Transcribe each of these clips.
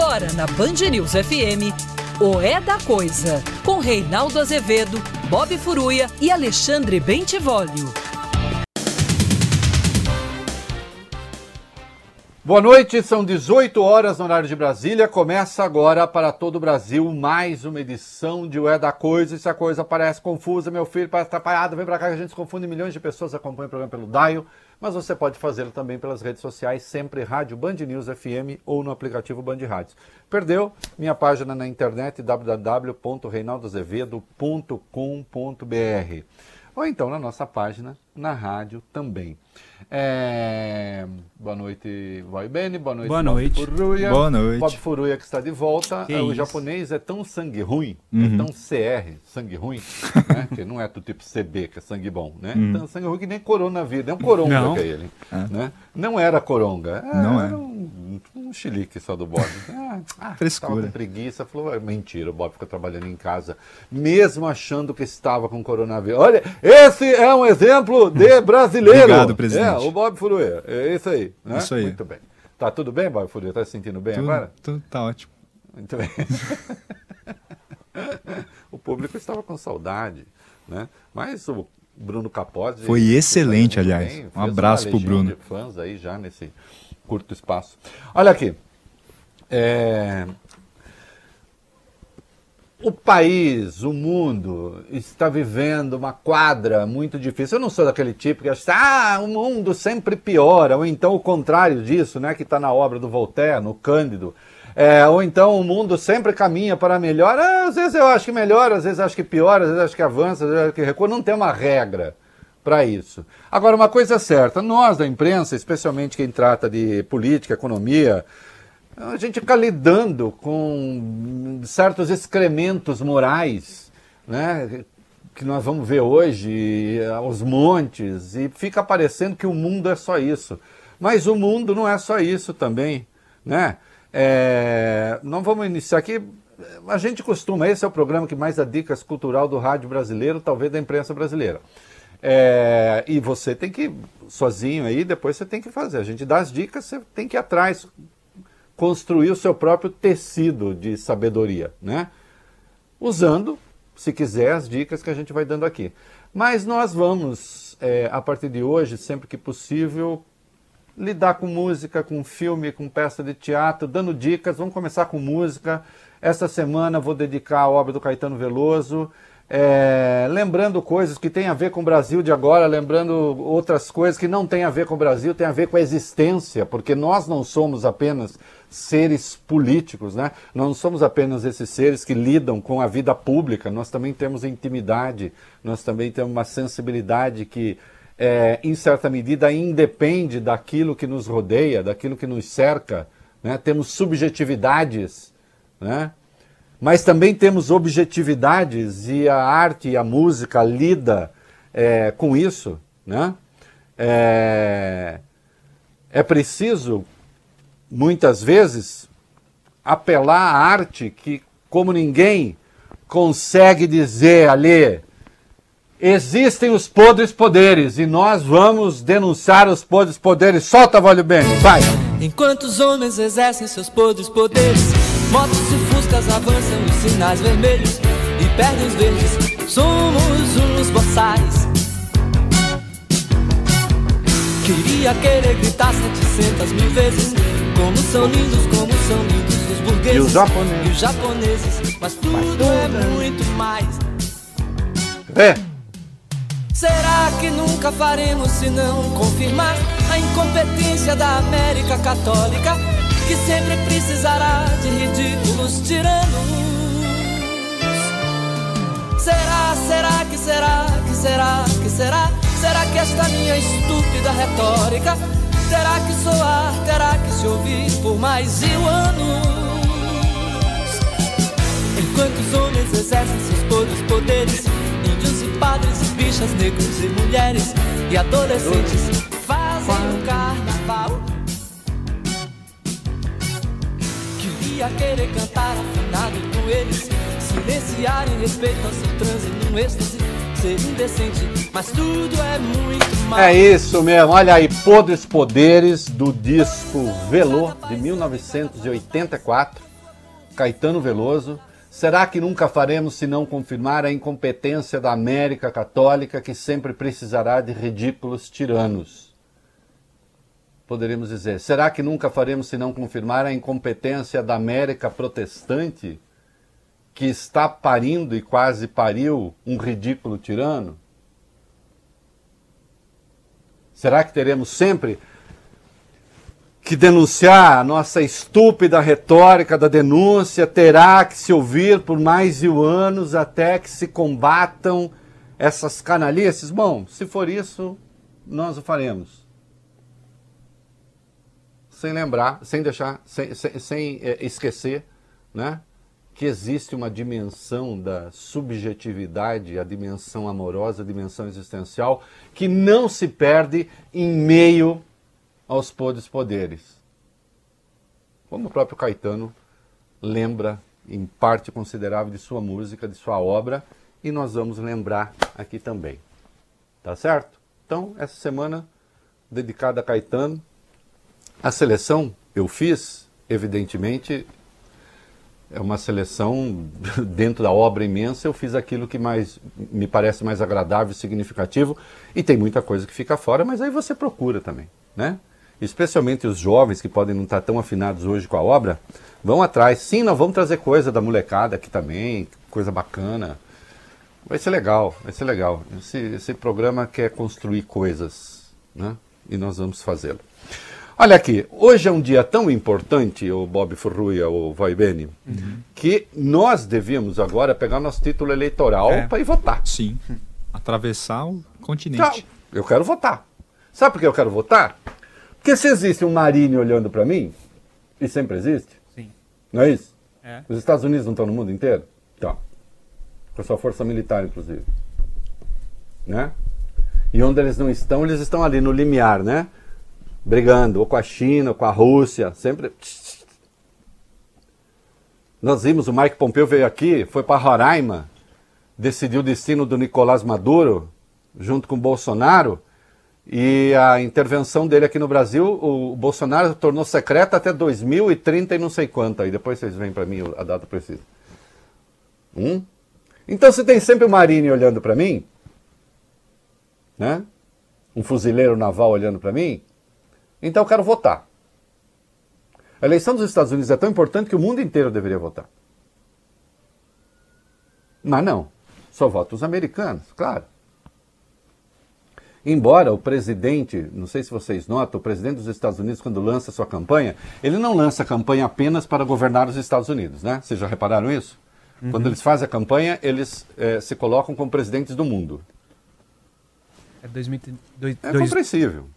Agora na Band News FM, o É da Coisa, com Reinaldo Azevedo, Bob Furuia e Alexandre Bentivolio. Boa noite, são 18 horas no horário de Brasília. Começa agora para todo o Brasil mais uma edição de O É da Coisa. E se a coisa parece confusa, meu filho, parece atrapalhado, vem para cá que a gente se confunde. Milhões de pessoas acompanham o programa pelo Dial, mas você pode fazê-lo também pelas redes sociais, sempre Rádio Band News FM ou no aplicativo Band Rádios. Perdeu? Minha página na internet www.reinaldoazevedo.com.br ou então na nossa página na rádio também. É... Boa noite, Vai Bene. Boa noite, Boa noite. Bob Furuia. Boa noite. Bob Furuia que está de volta. Que É, o isso. japonês é tão sangue ruim, Uhum. é tão CR, sangue ruim, né? que não é do tipo CB, que é sangue bom, né? Então, sangue ruim que nem coronavírus, é um coronga Não. que é ele. Né? Não era coronga, é, Não era é. um, um chilique só do Bob. Ah, ah, Frescura. Com preguiça, falou, "Ah, mentira, o Bob fica trabalhando em casa, mesmo achando que estava com coronavírus. Olha, esse é um exemplo de brasileiro. Obrigado, presidente. É, o Bob Furuia, é isso aí. né? Isso aí. Muito bem. Tá tudo bem, Bob Furuia? Tá se sentindo bem Tudo, agora? tudo tá ótimo. Muito bem. o público estava com saudade, né? Mas o Bruno Capozzi... Foi excelente, aliás. bem, Um abraço pro Bruno. de fãs aí já nesse curto espaço. Olha aqui. É, O país, o mundo, está vivendo uma quadra muito difícil. Eu não sou daquele tipo que acha, ah, o mundo sempre piora, ou então o contrário disso, né, que está na obra do Voltaire, no Cândido. É, ou então o mundo sempre caminha para melhor. Ah, às vezes eu acho que melhora, às vezes acho que piora, às vezes acho que avança, às vezes acho que recua. Não tem uma regra para isso. Agora, uma coisa é certa, nós da imprensa, especialmente quem trata de política, economia, a gente fica lidando com certos excrementos morais, né? Que nós vamos ver hoje, aos montes, e fica parecendo que o mundo é só isso. Mas o mundo não é só isso também, né? É, não vamos iniciar aqui. A gente costuma, esse é o programa que mais dá dicas cultural do rádio brasileiro, talvez da imprensa brasileira. É, e você tem que, sozinho aí, depois você tem que fazer. A gente dá as dicas, você tem que ir atrás, construir o seu próprio tecido de sabedoria, né? Usando, se quiser, as dicas que a gente vai dando aqui. Mas nós vamos, é, a partir de hoje, sempre que possível, lidar com música, com filme, com peça de teatro, dando dicas. Vamos começar com música. Esta semana vou dedicar a obra do Caetano Veloso, é, lembrando coisas que têm a ver com o Brasil de agora, lembrando outras coisas que não têm a ver com o Brasil, têm a ver com a existência, porque nós não somos apenas seres políticos, né? Nós não somos apenas esses seres que lidam com a vida pública, nós também temos intimidade, nós também temos uma sensibilidade que é, em certa medida, independe daquilo que nos rodeia, daquilo que nos cerca. Né? Temos subjetividades, né? mas também temos objetividades e a arte e a música lida é, com isso. Né? É, é preciso, muitas vezes, apelar à arte que, como ninguém, consegue dizer ali Existem os podres poderes e nós vamos denunciar os podres poderes. Solta, Valho Bem, vai! Enquanto os homens exercem seus podres poderes, motos e fuscas avançam os sinais vermelhos e perdem os verdes. Somos uns boçais. Queria querer gritar 700 mil vezes como são lindos, como são lindos os burgueses E os japoneses. e os japoneses. Mas tudo é muito mais. É, Será que nunca faremos se não confirmar a incompetência da América Católica, que sempre precisará de ridículos tiranos? Será, será que será, que será, que será? Será que esta minha estúpida retórica terá que soar, terá que se ouvir por mais mil anos? Enquanto os homens exercem seus podres poderes, índios e padres e bichas, negros e mulheres e adolescentes fazem o carnaval. Queria querer cantar afinado com eles, silenciar em respeito ao seu transe num êxtase, ser indecente, mas tudo é muito mal. é isso mesmo. Olha aí, Podres Poderes do disco Velô de 1984. Caetano Veloso. Será que nunca faremos se não confirmar a incompetência da América Católica que sempre precisará de ridículos tiranos? Poderíamos dizer, será que nunca faremos se não confirmar a incompetência da América Protestante que está parindo e quase pariu um ridículo tirano? Será que teremos sempre que denunciar a nossa estúpida retórica da denúncia terá que se ouvir por mais de anos até que se combatam essas canalices? Bom, se for isso, nós o faremos. Sem lembrar, sem deixar, sem, sem, sem é, esquecer, né? Que existe uma dimensão da subjetividade, a dimensão amorosa, a dimensão existencial, que não se perde em meio aos podres poderes. Como o próprio Caetano lembra em parte considerável de sua música, de sua obra, e nós vamos lembrar aqui também. Tá certo? Então, essa semana dedicada a Caetano, a seleção eu fiz, evidentemente, é uma seleção dentro da obra imensa. Eu fiz aquilo que mais me parece mais agradável significativo. E tem muita coisa que fica fora, mas aí você procura também, né? Especialmente os jovens que podem não estar tão afinados hoje com a obra, vão atrás. Sim, nós vamos trazer coisa da molecada aqui também, coisa bacana. Vai ser legal, vai ser legal. Esse, esse programa quer construir coisas, né? E nós vamos fazê-lo. Olha aqui, hoje é um dia tão importante, o Bob Furruia, o Vai Bene, uhum. que nós devíamos agora pegar nosso título eleitoral é. para ir votar. Sim, atravessar o continente. Então, eu quero votar. Sabe por que eu quero votar? Porque se existe um Marinho olhando para mim, e sempre existe, Sim. não é isso? É. Os Estados Unidos não estão no mundo inteiro? Então, com a sua força militar, inclusive. Né? E onde eles não estão, eles estão ali no limiar, né? Brigando, ou com a China, ou com a Rússia, sempre. Nós vimos o Mike Pompeu veio aqui, foi para Roraima, decidiu o destino do Nicolás Maduro, junto com o Bolsonaro, e a intervenção dele aqui no Brasil, o Bolsonaro tornou secreta até 2030 e não sei quanto, aí depois vocês vêm para mim a data precisa. Hum? Então se tem sempre o Marinho olhando para mim, né? Um fuzileiro naval olhando para mim, então eu quero votar. A eleição dos Estados Unidos é tão importante que o mundo inteiro deveria votar. Mas não, só votam os americanos, claro. Embora o presidente, não sei se vocês notam, o presidente dos Estados Unidos, quando lança sua campanha, ele não lança a campanha apenas para governar os Estados Unidos, né? Vocês já repararam isso? Uhum. Quando eles fazem a campanha, eles é, se colocam como presidentes do mundo. É, 2000, é compreensível.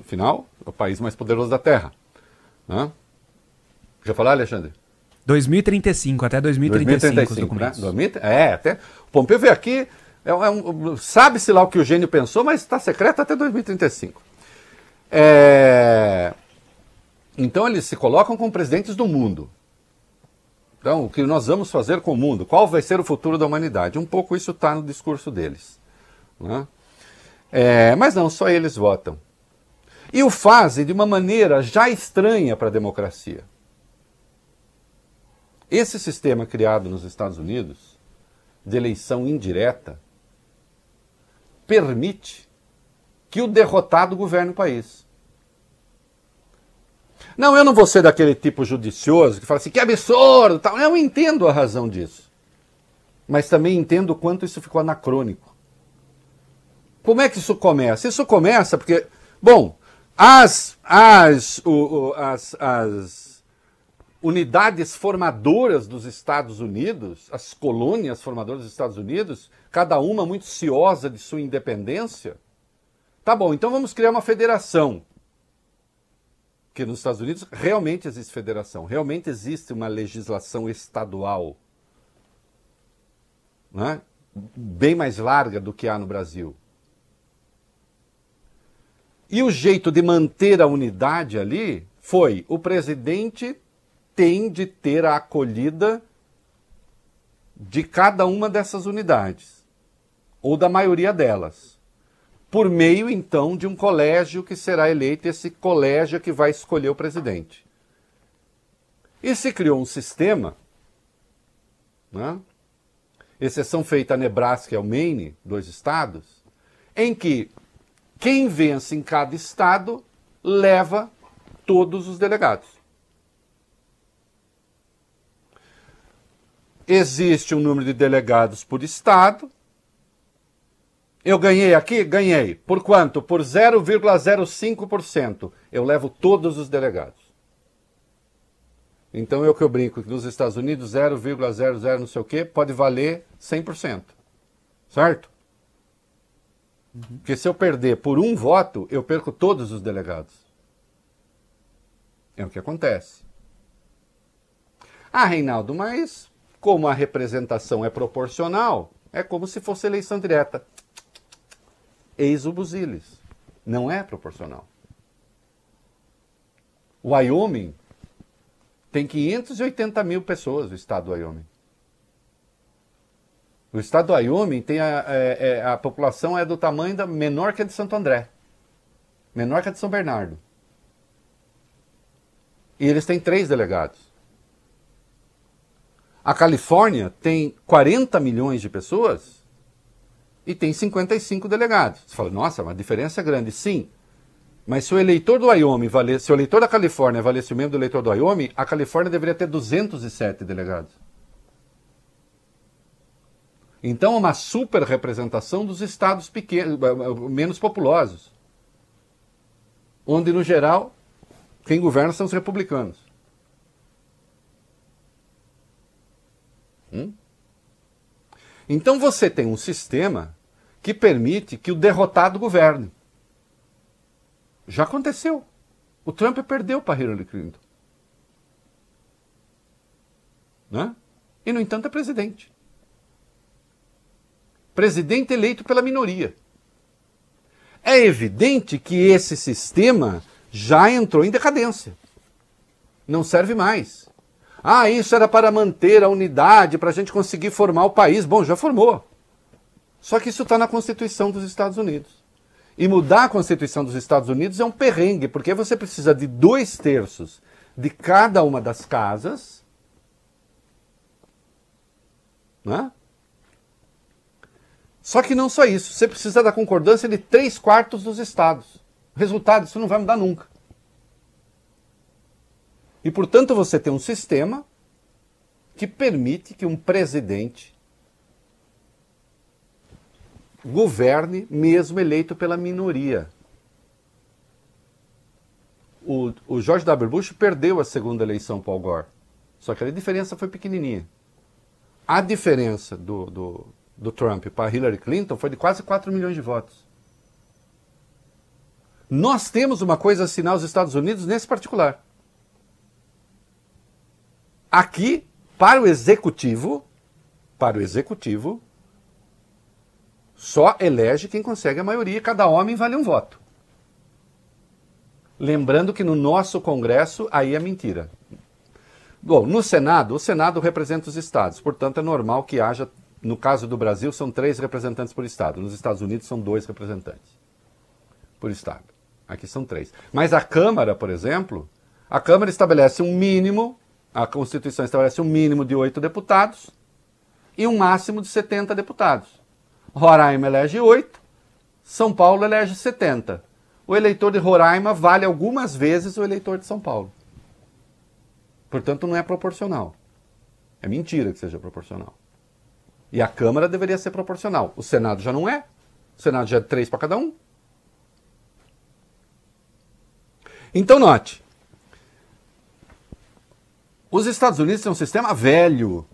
Afinal, é o país mais poderoso da Terra. Né? Já falar, Alexandre? 2035, até 2035 2035, os documentos. Né? É, até. O Pompeu veio aqui, é, um, sabe-se lá o que o gênio pensou, mas está secreto até 2035. É... Então eles se colocam como presidentes do mundo. Então, o que nós vamos fazer com o mundo? Qual vai ser o futuro da humanidade? Um pouco isso está no discurso deles. Né? É, mas não, só eles votam. E o fazem de uma maneira já estranha para a democracia. Esse sistema criado nos Estados Unidos, de eleição indireta, permite que o derrotado governe o país. Não, eu não vou ser daquele tipo judicioso que fala assim, que absurdo, tal. Eu entendo a razão disso. Mas também entendo o quanto isso ficou anacrônico. Como é que isso começa? Isso começa porque, bom, as, as, o, o, as, as unidades formadoras dos Estados Unidos, as colônias formadoras dos Estados Unidos, cada uma muito ciosa de sua independência. Tá bom, então vamos criar uma federação. Que nos Estados Unidos realmente existe federação, realmente existe uma legislação estadual. Né? Bem mais larga do que há no Brasil. E o jeito de manter a unidade ali foi: o presidente tem de ter a acolhida de cada uma dessas unidades, ou da maioria delas, por meio então de um colégio que será eleito, esse colégio que vai escolher o presidente. E se criou um sistema, né? exceção feita a Nebraska e ao Maine, dois estados, em que quem vence em cada estado leva todos os delegados. Existe um número de delegados por estado. Eu ganhei aqui? Ganhei. Por quanto? Por 0,05%. Eu levo todos os delegados. Então eu que eu brinco que nos Estados Unidos 0,00 não sei o que pode valer 100%. Certo? Uhum. Porque se eu perder por um voto, eu perco todos os delegados. É o que acontece. Ah, Reinaldo, mas como a representação é proporcional, é como se fosse eleição direta. Eis o busilis. Não é proporcional. Wyoming tem 580 mil pessoas, o estado do Wyoming. O estado do Wyoming tem a, a, é, é, a população é do tamanho da menor que a de Santo André. Menor que a de São Bernardo. E eles têm três delegados. A Califórnia tem 40 milhões de pessoas e tem 55 delegados. Você fala, nossa, uma diferença grande. Sim, mas se o eleitor do Wyoming valesse, se o eleitor da Califórnia valesse o mesmo do eleitor do Wyoming, a Califórnia deveria ter 207 delegados. Então, uma super representação dos estados pequenos, menos populosos, onde, no geral, quem governa são os republicanos. Hum? Então você tem um sistema que permite que o derrotado governe. Já aconteceu. O Trump perdeu para Hillary Clinton. Né? E, no entanto, é presidente. Presidente eleito pela minoria. É evidente que esse sistema já entrou em decadência. Não serve mais. Ah, isso era para manter a unidade, para a gente conseguir formar o país. Bom, já formou. Só que isso está na Constituição dos Estados Unidos. E mudar a Constituição dos Estados Unidos é um perrengue, porque você precisa de dois terços de cada uma das casas. Né? Só que não só isso, você precisa da concordância de três quartos dos estados. Resultado, isso não vai mudar nunca. E, portanto, você tem um sistema que permite que um presidente governe mesmo eleito pela minoria. O, o George W. Bush perdeu a segunda eleição para o Gore. Só que a diferença foi pequenininha. A diferença do, do, do Trump para Hillary Clinton foi de quase 4 milhões de votos. Nós temos uma coisa a assinar os Estados Unidos nesse particular. Aqui, para o executivo, para o executivo, só elege quem consegue a maioria, cada homem vale um voto. Lembrando que no nosso Congresso aí é mentira. Bom, no Senado, o Senado representa os estados, portanto é normal que haja, no caso do Brasil, são três representantes por estado. Nos Estados Unidos são dois representantes por estado. Aqui são três. Mas a Câmara, por exemplo, a Câmara estabelece um mínimo, a Constituição estabelece um mínimo de oito deputados e um máximo de 70 deputados. Roraima elege oito, São Paulo elege 70. O eleitor de Roraima vale algumas vezes o eleitor de São Paulo. Portanto, não é proporcional. É mentira que seja proporcional. E a Câmara deveria ser proporcional. O Senado já não é. O Senado já é três para cada um. Então, note: os Estados Unidos têm um sistema velho.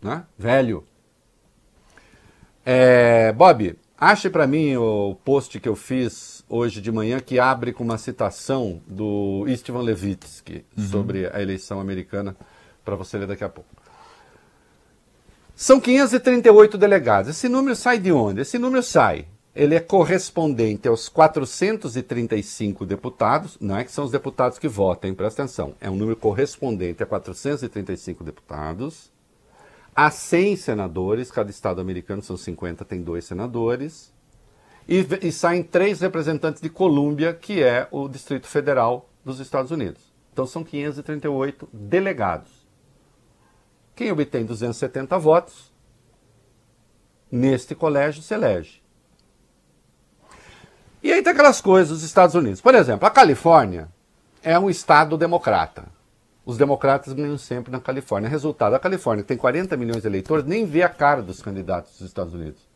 Né? Velho. É, Bob, ache para mim o post que eu fiz hoje de manhã que abre com uma citação do Istvan Levitsky uhum. sobre a eleição americana para você ler daqui a pouco. São 538 delegados. Esse número sai de onde? Esse número sai ele é correspondente aos 435 deputados, não é que são os deputados que votam, presta atenção, é um número correspondente a 435 deputados, a 100 senadores, cada estado americano são 50, tem dois senadores, e, e saem três representantes de Colômbia, que é o Distrito Federal dos Estados Unidos. Então são 538 delegados. Quem obtém 270 votos, neste colégio se elege. E aí tem aquelas coisas dos Estados Unidos. Por exemplo, a Califórnia é um estado democrata. Os democratas ganham sempre na Califórnia. Resultado, a Califórnia tem 40 milhões de eleitores, nem vê a cara dos candidatos dos Estados Unidos.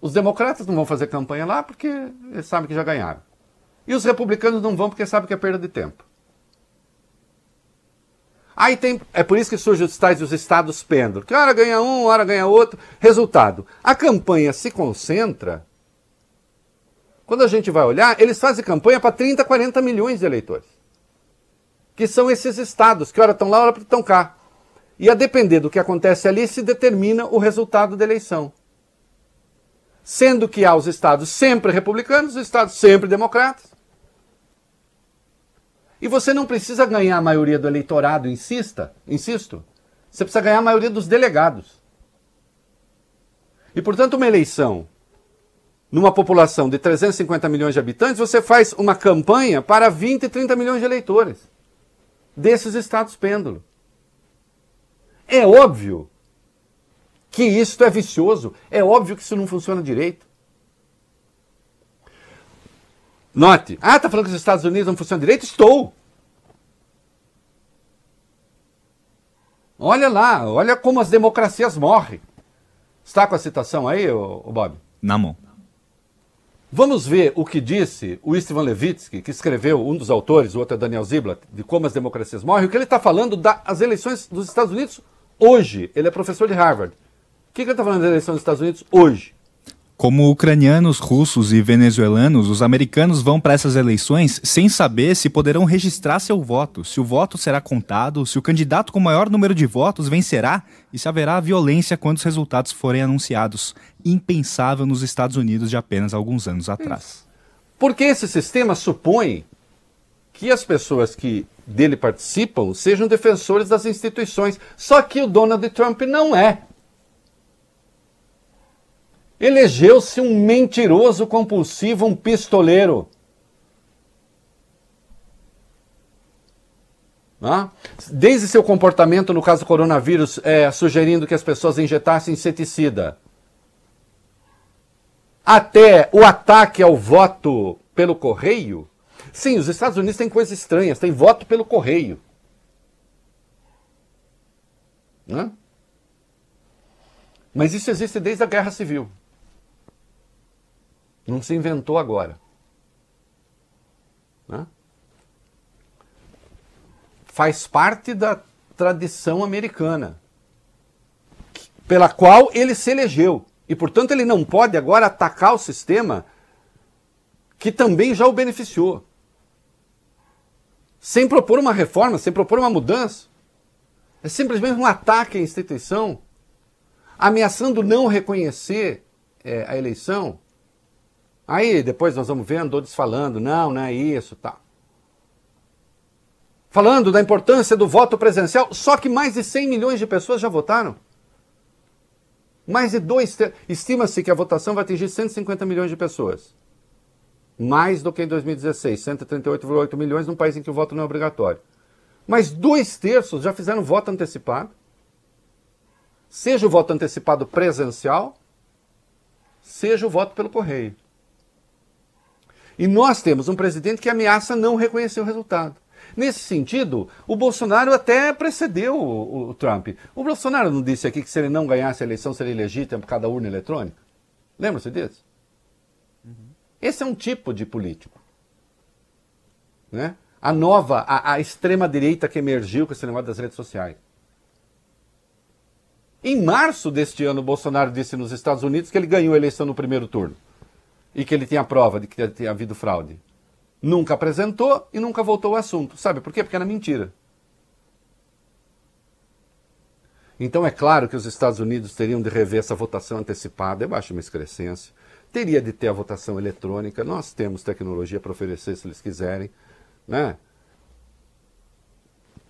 Os democratas não vão fazer campanha lá porque eles sabem que já ganharam. E os republicanos não vão porque sabem que é perda de tempo. Aí tem, é por isso que surgem os tais os estados pêndulo. Que hora ganha um, hora ganha outro. Resultado, a campanha se concentra. Quando a gente vai olhar, eles fazem campanha para 30, 40 milhões de eleitores. Que são esses estados, que hora estão lá, hora estão cá. E a depender do que acontece ali, se determina o resultado da eleição sendo que há os estados sempre republicanos, os estados sempre democratas. E você não precisa ganhar a maioria do eleitorado, insista, insisto. Você precisa ganhar a maioria dos delegados. E, portanto, uma eleição numa população de 350 milhões de habitantes, você faz uma campanha para 20, 30 milhões de eleitores desses estados pêndulo. É óbvio que isto é vicioso. É óbvio que isso não funciona direito. Note. Ah, está falando que os Estados Unidos não funcionam direito? Estou. Olha lá, olha como as democracias morrem. Está com a citação aí, o Bob? Na mão. Vamos ver o que disse o Istvan Levitsky, que escreveu, um dos autores, o outro é Daniel Ziblatt, de como as democracias morrem, o que ele está falando das eleições dos Estados Unidos hoje. Ele é professor de Harvard. O que, que ele está falando da eleição dos Estados Unidos hoje? Como ucranianos, russos e venezuelanos, os americanos vão para essas eleições sem saber se poderão registrar seu voto, se o voto será contado, se o candidato com maior número de votos vencerá e se haverá violência quando os resultados forem anunciados. Impensável nos Estados Unidos de apenas alguns anos atrás. Porque esse sistema supõe que as pessoas que dele participam sejam defensores das instituições. Só que o Donald Trump não é. Elegeu-se um mentiroso compulsivo, um pistoleiro. Desde seu comportamento no caso do coronavírus, é, sugerindo que as pessoas injetassem inseticida, até o ataque ao voto pelo correio. Sim, os Estados Unidos têm coisas estranhas, tem voto pelo correio. Mas isso existe desde a Guerra Civil. Não se inventou agora. Né? Faz parte da tradição americana, pela qual ele se elegeu. E, portanto, ele não pode agora atacar o sistema que também já o beneficiou. Sem propor uma reforma, sem propor uma mudança. É simplesmente um ataque à instituição, ameaçando não reconhecer é, a eleição Aí depois nós vamos vendo outros falando, não, não é isso, tá. Falando da importância do voto presencial, só que mais de 100 milhões de pessoas já votaram. Mais de dois. Estima-se que a votação vai atingir 150 milhões de pessoas. Mais do que em 2016, 138,8 milhões num país em que o voto não é obrigatório. Mas dois terços já fizeram voto antecipado. Seja o voto antecipado presencial, seja o voto pelo correio. E nós temos um presidente que ameaça não reconhecer o resultado. Nesse sentido, o Bolsonaro até precedeu o, o, Trump. O Bolsonaro não disse aqui que se ele não ganhasse a eleição seria ilegítima por causa da urna eletrônica? Lembra-se disso? Uhum. Esse é um tipo de político. Né? A nova, a, a extrema-direita que emergiu com esse negócio das redes sociais. Em março deste ano, o Bolsonaro disse nos Estados Unidos que ele ganhou a eleição no primeiro turno e que ele tinha prova de que tinha havido fraude. Nunca apresentou e nunca voltou ao assunto. Sabe por quê? Porque era mentira. Então é claro que os Estados Unidos teriam de rever essa votação antecipada, eu acho uma excrescência. Teria de ter a votação eletrônica, nós temos tecnologia para oferecer se eles quiserem. Né?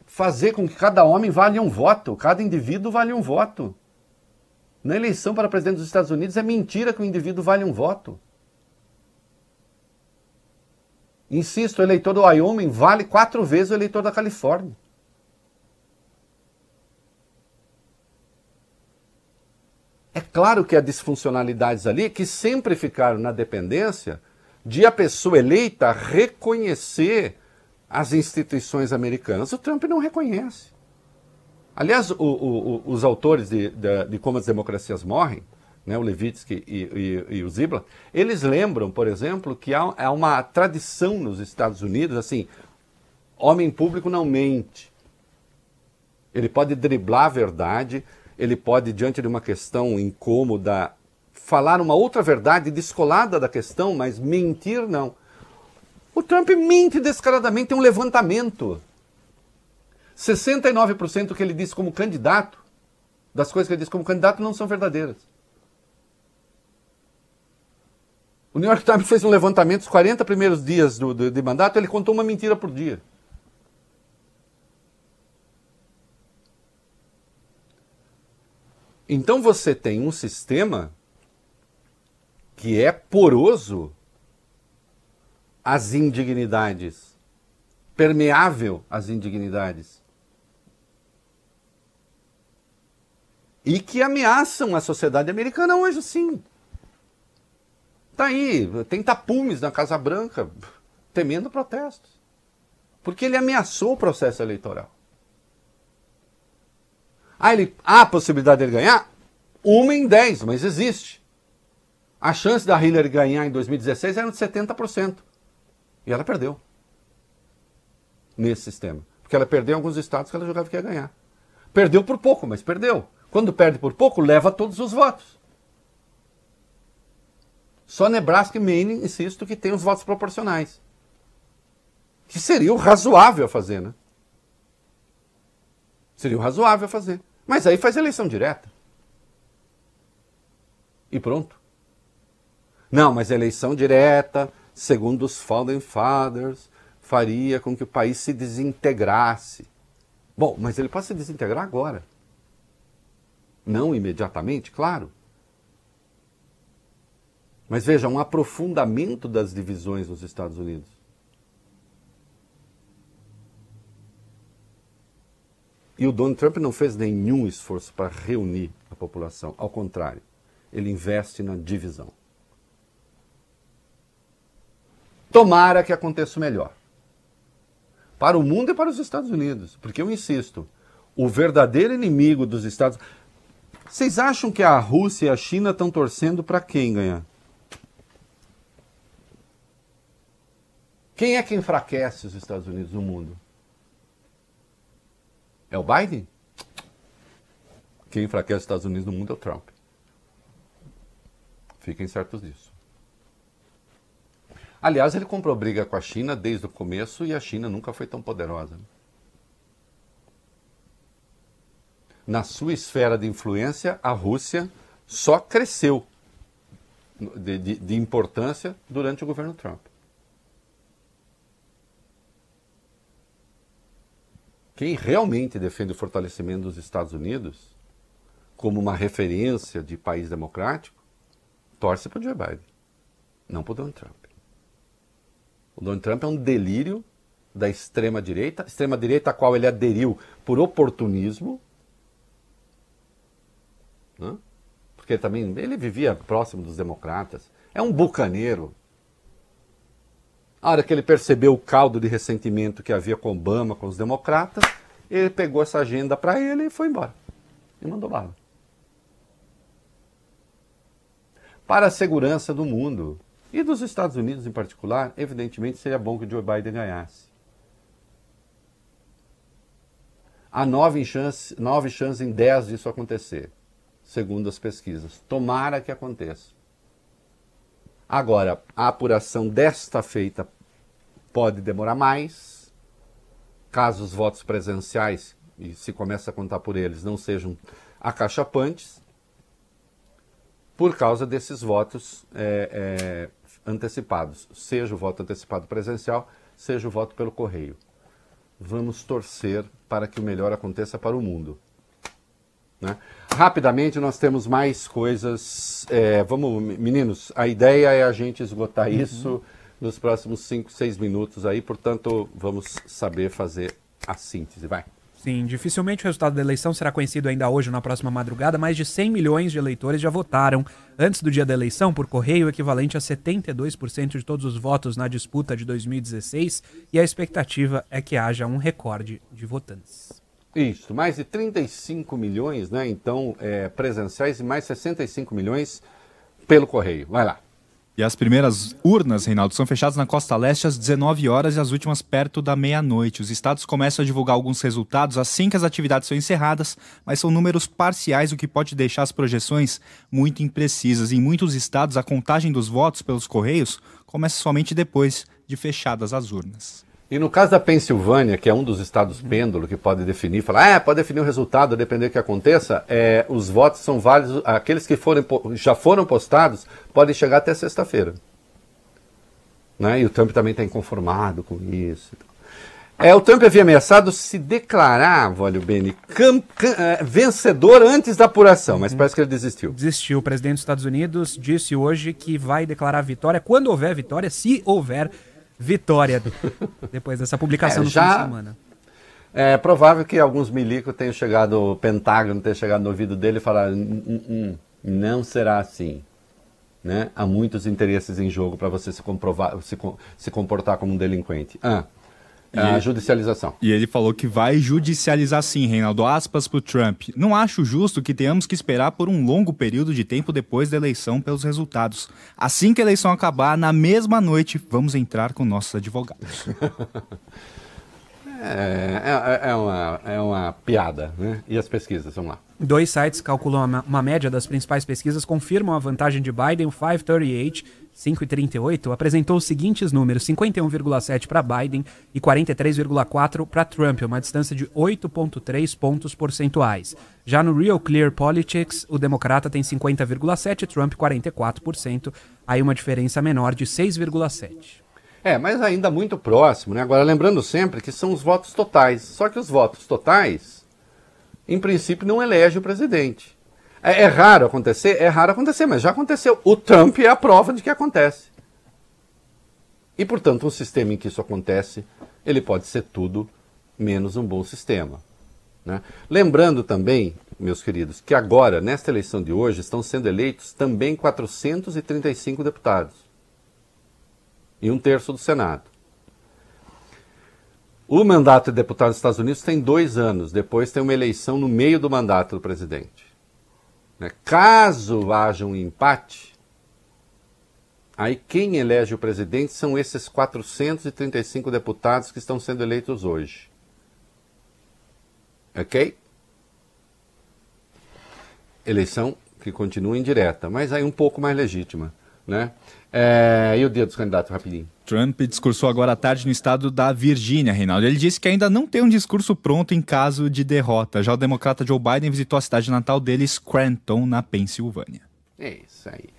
Fazer com que cada homem valha um voto, cada indivíduo vale um voto. Na eleição para presidente dos Estados Unidos é mentira que o indivíduo vale um voto. Insisto, o eleitor do Wyoming vale quatro vezes o eleitor da Califórnia. É claro que há disfuncionalidades ali que sempre ficaram na dependência de a pessoa eleita reconhecer as instituições americanas. O Trump não reconhece. Aliás, o, o, os autores de, de, de, Como as Democracias Morrem, né, o Levitsky e, e, e, o Ziblatt, eles lembram, por exemplo, que há, há uma tradição nos Estados Unidos, assim, homem público não mente. Ele pode driblar a verdade, ele pode, diante de uma questão incômoda, falar uma outra verdade descolada da questão, mas mentir não. O Trump mente descaradamente, tem um levantamento. 69% do que ele disse como candidato, das coisas que ele disse como candidato, não são verdadeiras. O New York Times fez um levantamento, os 40 primeiros dias do, do, de mandato, ele contou uma mentira por dia. Então você tem um sistema que é poroso às indignidades, permeável às indignidades. E que ameaçam a sociedade americana hoje, sim. Tá aí, tem tapumes na Casa Branca temendo protestos. Porque ele ameaçou o processo eleitoral. Ah, ele, há a possibilidade dele ganhar? Uma em dez, mas existe. A chance da Hillary ganhar em 2016 era de 70%. E ela perdeu. Nesse sistema. Porque ela perdeu em alguns estados que ela jogava que ia ganhar. Perdeu por pouco, mas perdeu. Quando perde por pouco, leva todos os votos. Só Nebraska e Maine, insisto, que tem os votos proporcionais. Que seria o razoável a fazer, né? Seria o razoável a fazer. Mas aí faz eleição direta. E pronto. Não, mas eleição direta, segundo os Founding Fathers, faria com que o país se desintegrasse. Bom, mas ele pode se desintegrar agora. Não imediatamente, claro. Mas veja, um aprofundamento das divisões nos Estados Unidos. E o Donald Trump não fez nenhum esforço para reunir a população. Ao contrário, ele investe na divisão. Tomara que aconteça o melhor. Para o mundo e para os Estados Unidos. Porque eu insisto, o verdadeiro inimigo dos Estados Vocês acham que a Rússia e a China estão torcendo para quem ganhar? Quem é que enfraquece os Estados Unidos no mundo? É o Biden? Quem enfraquece os Estados Unidos no mundo é o Trump. Fiquem certos disso. Aliás, ele comprou briga com a China desde o começo e a China nunca foi tão poderosa. Na sua esfera de influência, a Rússia só cresceu de, de, de importância durante o governo Trump. Quem realmente defende o fortalecimento dos Estados Unidos como uma referência de país democrático, torce para o Joe Biden, não para o Donald Trump. O Donald Trump é um delírio da extrema-direita, extrema-direita a qual ele aderiu por oportunismo, né? porque também ele vivia próximo dos democratas, é um bucaneiro, a hora que ele percebeu o caldo de ressentimento que havia com Obama, com os democratas, ele pegou essa agenda para ele e foi embora. E mandou bala. Para a segurança do mundo e dos Estados Unidos em particular, evidentemente seria bom que o Joe Biden ganhasse. Há nove chances nove chance em dez disso acontecer, segundo as pesquisas. Tomara que aconteça. Agora, a apuração desta feita pode demorar mais, caso os votos presenciais, e se começa a contar por eles, não sejam acachapantes, por causa desses votos é, é, antecipados, seja o voto antecipado presencial, seja o voto pelo correio. Vamos torcer para que o melhor aconteça para o mundo. Né? Rapidamente, nós temos mais coisas. É, vamos, meninos, a ideia é a gente esgotar uhum. isso nos próximos 5, 6 minutos aí, portanto, vamos saber fazer a síntese. Vai. Sim, dificilmente o resultado da eleição será conhecido ainda hoje ou na próxima madrugada. Mais de 100 milhões de eleitores já votaram antes do dia da eleição por correio, equivalente a 72% de todos os votos na disputa de 2016, e a expectativa é que haja um recorde de votantes. Isso, mais de 35 milhões, né? Então, é, presenciais e mais 65 milhões pelo correio. Vai lá. E as primeiras urnas, Reinaldo, são fechadas na costa leste às 19 horas e as últimas perto da meia-noite. Os estados começam a divulgar alguns resultados assim que as atividades são encerradas, mas são números parciais, o que pode deixar as projeções muito imprecisas. Em muitos estados, a contagem dos votos pelos correios começa somente depois de fechadas as urnas. E no caso da Pensilvânia, que é um dos estados pêndulo que pode definir, falar, ah, pode definir o resultado, depender do que aconteça, é, os votos são válidos, aqueles que forem, já foram postados podem chegar até sexta-feira. Né? E o Trump também está inconformado com isso. É, o Trump havia ameaçado se declarar, Vólio Beni, é, vencedor antes da apuração, mas parece que ele desistiu. Desistiu. O presidente dos Estados Unidos disse hoje que vai declarar vitória quando houver vitória, se houver vitória depois dessa publicação é, já... fim de semana. É provável que alguns milicos tenham chegado, o Pentágono tenha chegado no ouvido dele e falar: não será assim. Né? Há muitos interesses em jogo para você se, comprovar, se, se comportar como um delinquente. Ah, a ele, judicialização. E ele falou que vai judicializar sim, Reinaldo. Aspas para o Trump. Não acho justo que tenhamos que esperar por um longo período de tempo depois da eleição pelos resultados. Assim que a eleição acabar, na mesma noite, vamos entrar com nossos advogados. É, é, é, uma, é uma piada, né? E as pesquisas, vamos lá. Dois sites calculam uma, uma média das principais pesquisas, confirmam a vantagem de Biden. O 538, 538, apresentou os seguintes números: 51,7 para Biden e 43,4 para Trump, uma distância de 8,3 pontos percentuais. Já no Real Clear Politics, o democrata tem 50,7, Trump 44%, aí uma diferença menor de 6,7. É, mas ainda muito próximo, né? Agora, lembrando sempre que são os votos totais. Só que os votos totais, em princípio, não elegem o presidente. É, é, raro acontecer? É raro acontecer, mas já aconteceu. O Trump é a prova de que acontece. E, portanto, um sistema em que isso acontece, ele pode ser tudo menos um bom sistema. Né? Lembrando também, meus queridos, que agora, nesta eleição de hoje, estão sendo eleitos também 435 deputados e um terço do Senado. O mandato de deputado dos Estados Unidos tem dois anos, depois tem uma eleição no meio do mandato do presidente. Né? Caso haja um empate, aí quem elege o presidente são esses 435 deputados que estão sendo eleitos hoje. Ok? Eleição que continua indireta, mas aí um pouco mais legítima. Né? É, e o dia dos candidatos, rapidinho? Trump discursou agora à tarde no estado da Virgínia, Reinaldo. Ele disse que ainda não tem um discurso pronto em caso de derrota. Já o democrata Joe Biden visitou a cidade natal dele, Scranton, na Pensilvânia. É isso aí.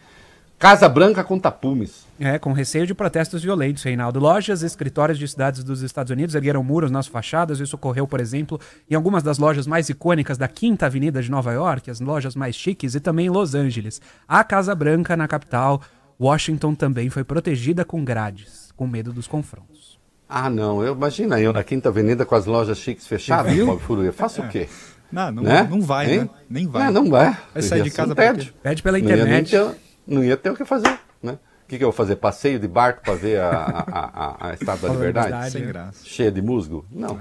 Casa Branca com tapumes. É, com receio de protestos violentos, Reinaldo. Lojas e escritórios de cidades dos Estados Unidos ergueram muros nas fachadas. Isso ocorreu, por exemplo, em algumas das lojas mais icônicas da Quinta Avenida de Nova York, as lojas mais chiques, e também em Los Angeles. A Casa Branca, na capital, Washington também foi protegida com grades, com medo dos confrontos. Ah, não. Eu imagina eu na Quinta Avenida com as lojas chiques fechadas, Bob Furuia. Faço é. o quê? Não, não, né? não vai, hein? né? Nem vai. Não, não vai. Vai sair de casa pede. Pede pela internet. Não ia, ter, não ia ter o que fazer, né? O que, que eu vou fazer? Passeio de barco para ver a, a, a, a Estátua da Liberdade? Sem graça. Cheia de musgo? Não.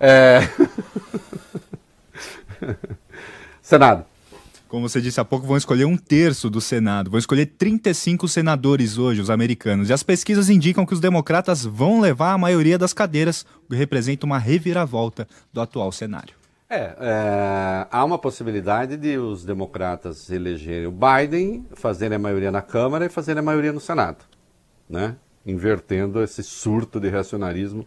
É. é... Senado. Como você disse há pouco, vão escolher um terço do Senado. Vão escolher 35 senadores hoje, os americanos. E as pesquisas indicam que os democratas vão levar a maioria das cadeiras, o que representa uma reviravolta do atual cenário. É, é, há uma possibilidade de os democratas elegerem o Biden, fazerem a maioria na Câmara e fazerem a maioria no Senado, né? Invertendo esse surto de reacionarismo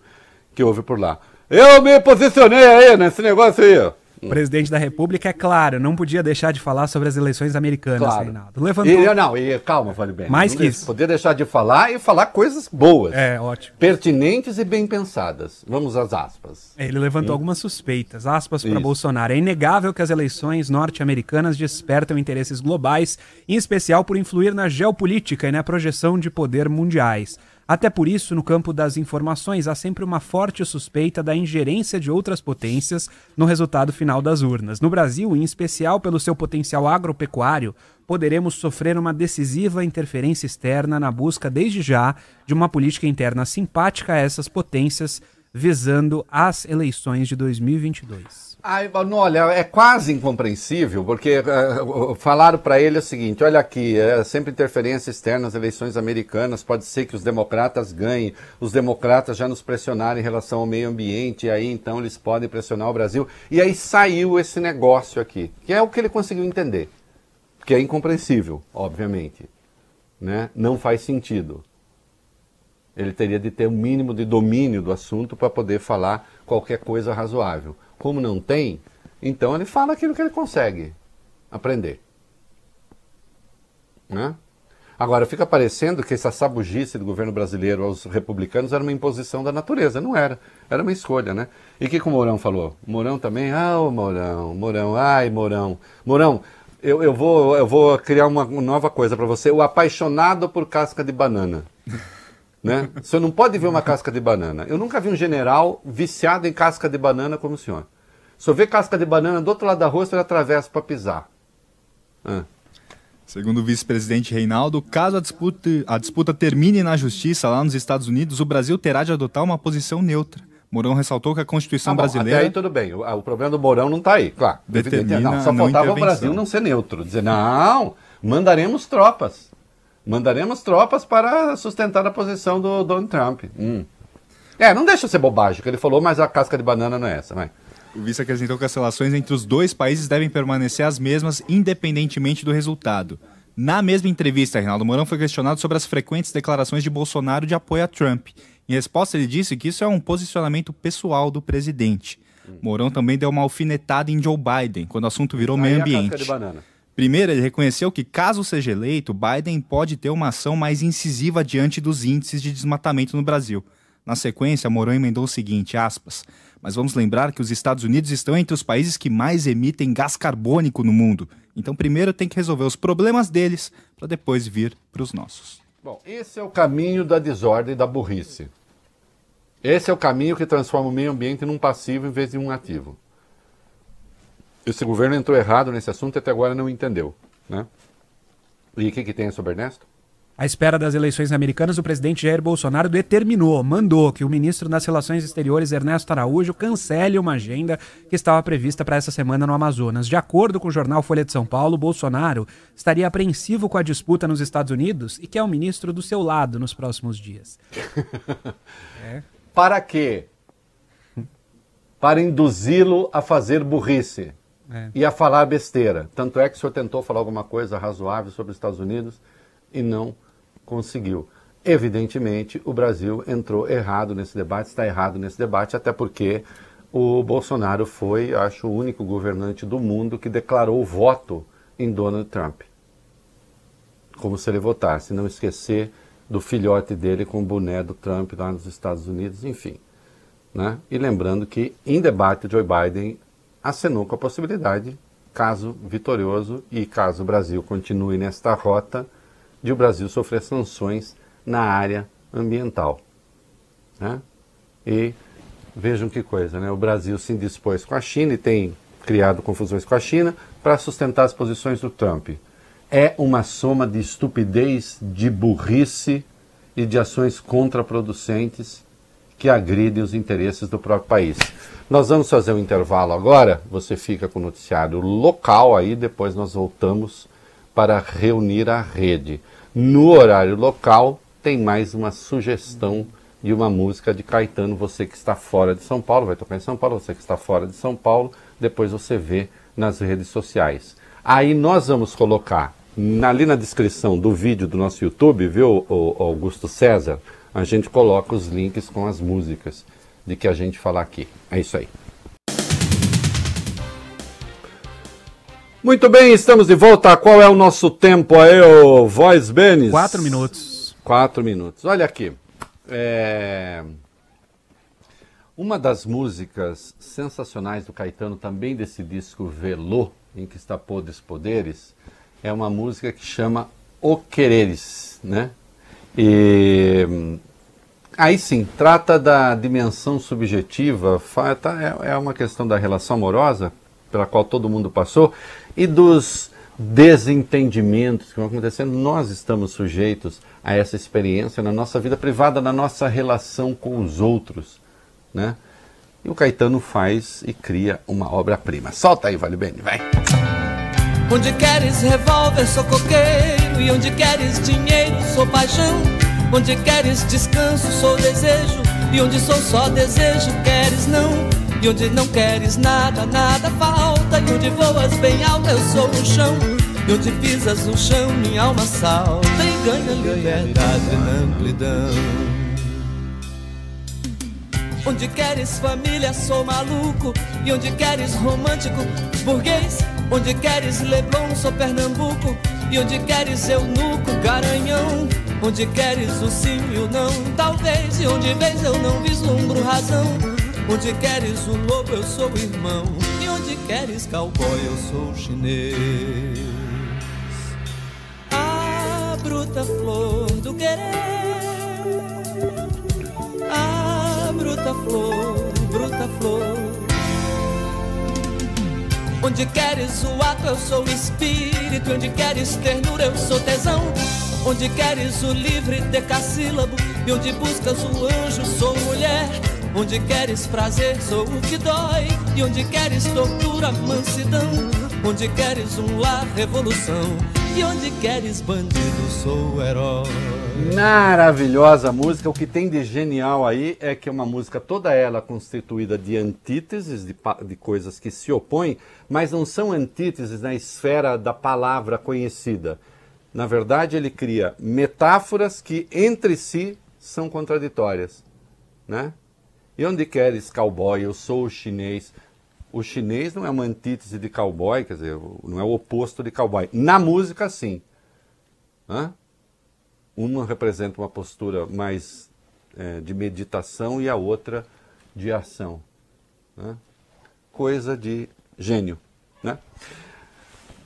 que houve por lá. Eu me posicionei aí nesse negócio aí, o presidente da República, é claro, não podia deixar de falar sobre as eleições americanas, claro. Reinaldo. Levantou... E, não, e, calma, Vale Bem. Mais que isso. Podia deixar de falar e falar coisas boas. É, ótimo. Pertinentes e bem pensadas. Vamos às aspas. Ele levantou hum. algumas suspeitas. Aspas para Bolsonaro. É inegável que as eleições norte-americanas despertam interesses globais, em especial por influir na geopolítica e na projeção de poder mundiais. Até por isso, no campo das informações, há sempre uma forte suspeita da ingerência de outras potências no resultado final das urnas. No Brasil, em especial pelo seu potencial agropecuário, poderemos sofrer uma decisiva interferência externa na busca, desde já, de uma política interna simpática a essas potências, visando as eleições de 2022. Ai, olha, é quase incompreensível, porque uh, falaram para ele o seguinte: olha aqui, é sempre interferência externa nas eleições americanas, pode ser que os democratas ganhem, os democratas já nos pressionaram em relação ao meio ambiente, e aí então eles podem pressionar o Brasil. E aí saiu esse negócio aqui, que é o que ele conseguiu entender, que é incompreensível, obviamente. Né? Não faz sentido. Ele teria de ter um mínimo de domínio do assunto para poder falar qualquer coisa razoável. Como não tem, então ele fala aquilo que ele consegue aprender. Né? Agora, fica parecendo que essa sabugice do governo brasileiro aos republicanos era uma imposição da natureza. Não era. Era uma escolha, né? E o que, que o Mourão falou? Mourão também? Ah, o Mourão, Mourão, ai, Mourão. Mourão, eu, eu, vou, eu vou criar uma nova coisa para você. O apaixonado por casca de banana. Né? O senhor não pode ver uma casca de banana. Eu nunca vi um general viciado em casca de banana como o senhor. O senhor vê casca de banana do outro lado da rua, ele atravessa para pisar. Ah. Segundo o vice-presidente Reinaldo, caso a disputa, a disputa termine na justiça lá nos Estados Unidos, o Brasil terá de adotar uma posição neutra. Mourão ressaltou que a Constituição ah, bom, brasileira. Até aí tudo bem. O, o, problema do Mourão não está aí, claro. Determina não, só faltava o Brasil não ser neutro. Dizer, não, mandaremos tropas. Mandaremos tropas para sustentar a posição do Donald Trump. Hum. É, não deixa ser bobagem o que ele falou, mas a casca de banana não é essa, vai. O vice acrescentou que as relações entre os dois países devem permanecer as mesmas, independentemente do resultado. Na mesma entrevista, Reinaldo Mourão foi questionado sobre as frequentes declarações de Bolsonaro de apoio a Trump. Em resposta, ele disse que isso é um posicionamento pessoal do presidente. Hum. Mourão também deu uma alfinetada em Joe Biden, quando o assunto virou Aí meio ambiente. Primeiro, ele reconheceu que, caso seja eleito, Biden pode ter uma ação mais incisiva diante dos índices de desmatamento no Brasil. Na sequência, Mourão emendou o seguinte, aspas, mas vamos lembrar que os Estados Unidos estão entre os países que mais emitem gás carbônico no mundo. Então, primeiro tem que resolver os problemas deles para depois vir para os nossos. Bom, esse é o caminho da desordem e da burrice. Esse é o caminho que transforma o meio ambiente num passivo em vez de um ativo esse governo entrou errado nesse assunto e até agora não entendeu. Né? E o que, que tem sobre Ernesto? À espera das eleições americanas, o presidente Jair Bolsonaro determinou, mandou que o ministro das Relações Exteriores, Ernesto Araújo, cancele uma agenda que estava prevista para essa semana no Amazonas. De acordo com o jornal Folha de São Paulo, Bolsonaro estaria apreensivo com a disputa nos Estados Unidos e quer o ministro do seu lado nos próximos dias. é. Para quê? Para induzi-lo a fazer burrice é. e a falar besteira. Tanto é que o senhor tentou falar alguma coisa razoável sobre os Estados Unidos e não conseguiu. Evidentemente, o Brasil entrou errado nesse debate, está errado nesse debate, até porque o Bolsonaro foi, acho, o único governante do mundo que declarou voto em Donald Trump. Como se ele votasse. Não esquecer do filhote dele com o boné do Trump lá nos Estados Unidos, enfim. Né? E lembrando que, em debate, Joe Biden acenou com a possibilidade, caso vitorioso e caso o Brasil continue nesta rota, de o Brasil sofrer sanções na área ambiental. Né? E vejam que coisa, né? o Brasil se indispôs com a China e tem criado confusões com a China para sustentar as posições do Trump. É uma soma de estupidez, de burrice e de ações contraproducentes que agridem os interesses do próprio país. Nós vamos fazer um intervalo agora, você fica com o noticiário local aí, depois nós voltamos para reunir a rede. No horário local, tem mais uma sugestão de uma música de Caetano. Você que está fora de São Paulo, vai tocar em São Paulo, você que está fora de São Paulo, depois você vê nas redes sociais. Aí nós vamos colocar ali na descrição do vídeo do nosso YouTube, viu, Augusto César? A gente coloca os links com as músicas de que a gente falar aqui. É isso aí. Muito bem, estamos de volta. Qual é o nosso tempo aí, o Voz Benes? Quatro minutos. Quatro minutos. Olha aqui. É... Uma das músicas sensacionais do Caetano, também desse disco Velô, em que está Podres Poderes, é uma música que chama O Quereres, né? E Aí sim, trata da dimensão subjetiva, tá, é, é uma questão da relação amorosa, pela qual todo mundo passou, e dos desentendimentos que vão acontecendo. Nós estamos sujeitos a essa experiência na nossa vida privada, na nossa relação com os outros. Né? E o Caetano faz e cria uma obra-prima. Solta aí, Vale Bene, vai! Onde queres revólver, sou coqueiro. E onde queres dinheiro, sou paixão. Onde queres descanso, sou desejo. E onde sou só desejo, queres não. E onde não queres nada, nada falta. E onde voas bem alto, eu sou o chão. E onde pisas no chão, minha alma salta e ganha liberdade na amplidão. Onde queres família, sou maluco. E onde queres romântico, burguês. Onde queres Leblon, sou Pernambuco. E onde queres eunuco, garanhão. Onde queres o sim e o não, talvez. E onde vês eu não vislumbro razão. Onde queres o lobo, eu sou o irmão. E onde queres cowboy, eu sou chinês. A bruta flor do querer. A bruta flor, bruta flor. Onde queres o ato, eu sou o espírito. Onde queres ternura, eu sou tesão. Onde queres o livre decassílabo. E onde buscas o anjo, sou mulher. Onde queres prazer, sou o que dói. E onde queres tortura, mansidão. Onde queres um lar, revolução. E onde queres bandido, sou o herói. Maravilhosa música. O que tem de genial aí é que é uma música toda ela constituída de antíteses, de, de coisas que se opõem, mas não são antíteses na esfera da palavra conhecida. Na verdade, ele cria metáforas que entre si são contraditórias, né? E onde queres cowboy, eu sou o chinês. O chinês não é uma antítese de cowboy, quer dizer, não é o oposto de cowboy. Na música, sim. Hã? Uma representa uma postura mais é, de meditação e a outra de ação. Né? Coisa de gênio. Né?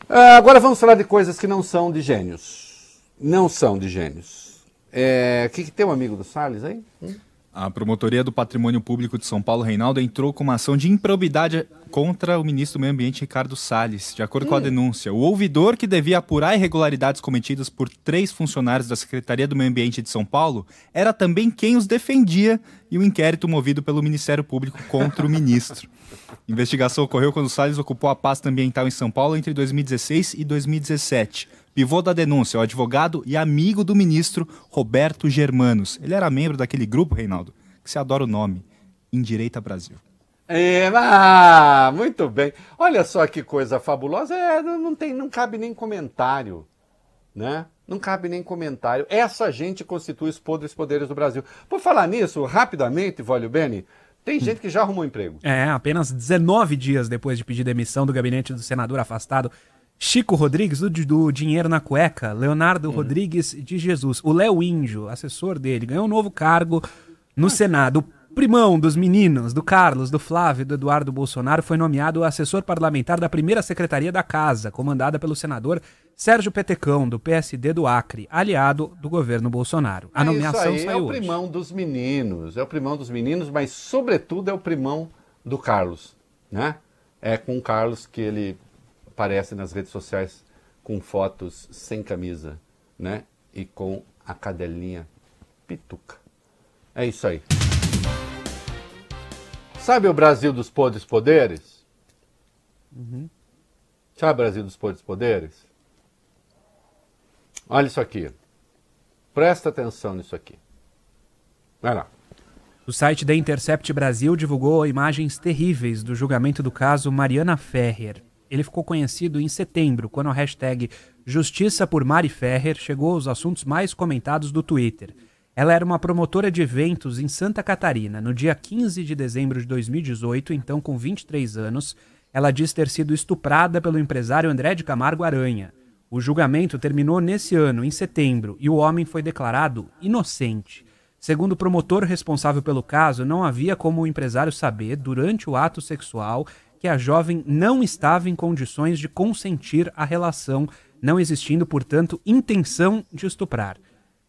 Ah, agora vamos falar de coisas que não são de gênios. Não são de gênios. É, que, que tem um amigo do Salles aí? Hum? A Promotoria do Patrimônio Público de São Paulo, Reinaldo, entrou com uma ação de improbidade contra o ministro do Meio Ambiente, Ricardo Salles. De acordo hum. com a hum. denúncia, o ouvidor que devia apurar irregularidades cometidas por três funcionários da Secretaria do Meio Ambiente de São Paulo era também quem os defendia e o inquérito movido pelo Ministério Público contra o ministro. A investigação ocorreu quando Salles ocupou a pasta ambiental em São Paulo entre 2016 e 2017. Pivô da denúncia, o advogado e amigo do ministro Roberto Germanos. Ele era membro daquele grupo, Reinaldo, que se adora o nome, Indireita Brasil. É, ah, muito bem. Olha só que coisa fabulosa. É, não, tem, não cabe nem comentário, né? Não cabe nem comentário. Essa gente constitui os podres poderes do Brasil. Por falar nisso, rapidamente, Vólio Beni, tem gente que já arrumou emprego. É, apenas 19 dias depois de pedir demissão do gabinete do senador afastado Chico Rodrigues, do, do Dinheiro na Cueca, Leonardo uhum. Rodrigues de Jesus, o Léo Índio, assessor dele, ganhou um novo cargo no ah. Senado. O primão dos meninos, do Carlos, do Flávio, do Eduardo Bolsonaro, foi nomeado assessor parlamentar da primeira secretaria da Casa, comandada pelo senador Sérgio Petecão, do PSD do Acre, aliado do governo Bolsonaro. A é nomeação isso aí, saiu É o primão hoje. dos meninos, é o primão dos meninos, mas sobretudo é o primão do Carlos, né? É com o Carlos que ele aparece nas redes sociais com fotos sem camisa, né? E com a cadelinha pituca. É isso aí. Sabe o Brasil dos podres poderes? Uhum. Sabe o Brasil dos podres poderes? Olha isso aqui. Presta atenção nisso aqui. Vai lá. O site da Intercept Brasil divulgou imagens terríveis do julgamento do caso Mariana Ferrer. Ele ficou conhecido em setembro, quando a hashtag Justiça por Mari Ferrer chegou aos assuntos mais comentados do Twitter. Ela era uma promotora de eventos em Santa Catarina. No dia 15 de dezembro de 2018, então com 23 anos, ela diz ter sido estuprada pelo empresário André de Camargo Aranha. O julgamento terminou nesse ano, em setembro, e o homem foi declarado inocente. Segundo o promotor responsável pelo caso, não havia como o empresário saber, durante o ato sexual, que a jovem não estava em condições de consentir a relação, não existindo, portanto, intenção de estuprar.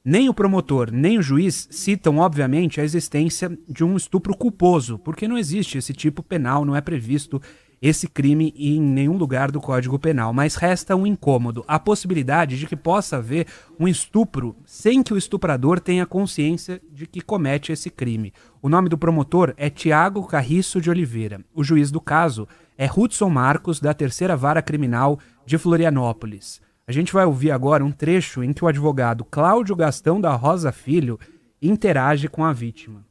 Nem o promotor, nem o juiz citam, obviamente, a existência de um estupro culposo, porque não existe esse tipo penal, não é previsto esse crime em nenhum lugar do Código Penal, mas resta um incômodo, a possibilidade de que possa haver um estupro sem que o estuprador tenha consciência de que comete esse crime. O nome do promotor é Tiago Carriço de Oliveira. O juiz do caso é Hudson Marcos, da Terceira Vara Criminal de Florianópolis. A gente vai ouvir agora um trecho em que o advogado Cláudio Gastão da Rosa Filho interage com a vítima.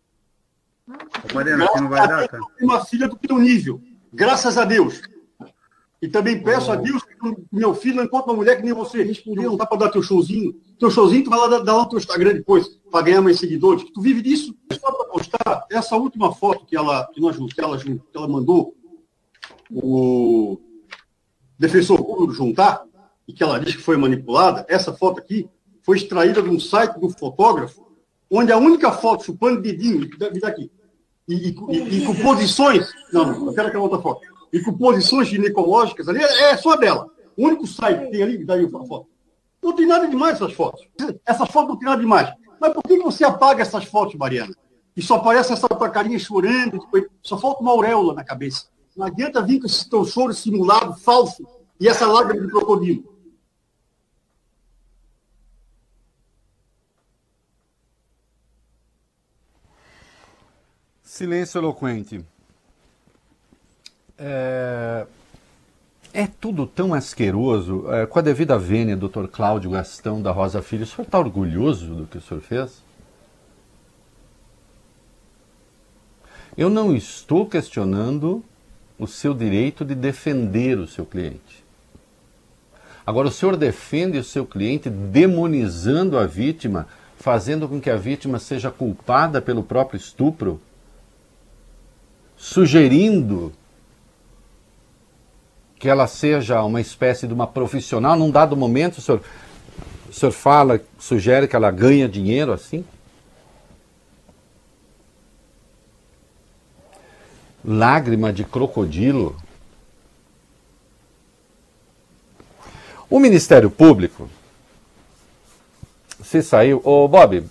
Mariana, não vai dar, cara. Uma filha do teu nível Graças a Deus. E também peço a Deus que meu filho não encontre uma mulher que nem você. Respondeu, não dá para dar teu showzinho. Teu showzinho tu vai lá dar lá no teu Instagram depois, para ganhar mais seguidores. Tu vive disso. Só para postar, essa última foto que ela, que nós, que ela, que ela mandou o defensor público juntar, e que ela diz que foi manipulada, essa foto aqui foi extraída de um site do fotógrafo, onde a única foto, chupando dedinho, me dá aqui, e, e, e, com posições. Não, eu quero aquela outra foto. E com posições ginecológicas ali, é, é só dela. O único site que tem ali, daí a foto. Não tem nada demais essas fotos. Essas fotos não tem nada demais. Mas por que você apaga essas fotos, Mariana? E só aparece essa tua carinha chorando, só falta uma auréola na cabeça. Não adianta vir com esse teu choro simulado, falso, e essa lágrima de crocodilo. Silêncio eloquente. É, é tudo tão asqueroso. É, com a devida vênia, doutor Cláudio Gastão da Rosa Filho, o senhor está orgulhoso do que o senhor fez? Eu não estou questionando o seu direito de defender o seu cliente. Agora, o senhor defende o seu cliente demonizando a vítima, fazendo com que a vítima seja culpada pelo próprio estupro? Sugerindo que ela seja uma espécie de uma profissional, num dado momento o senhor, o senhor fala, sugere que ela ganha dinheiro assim? Lágrima de crocodilo. O Ministério Público, se saiu. Ô Bob,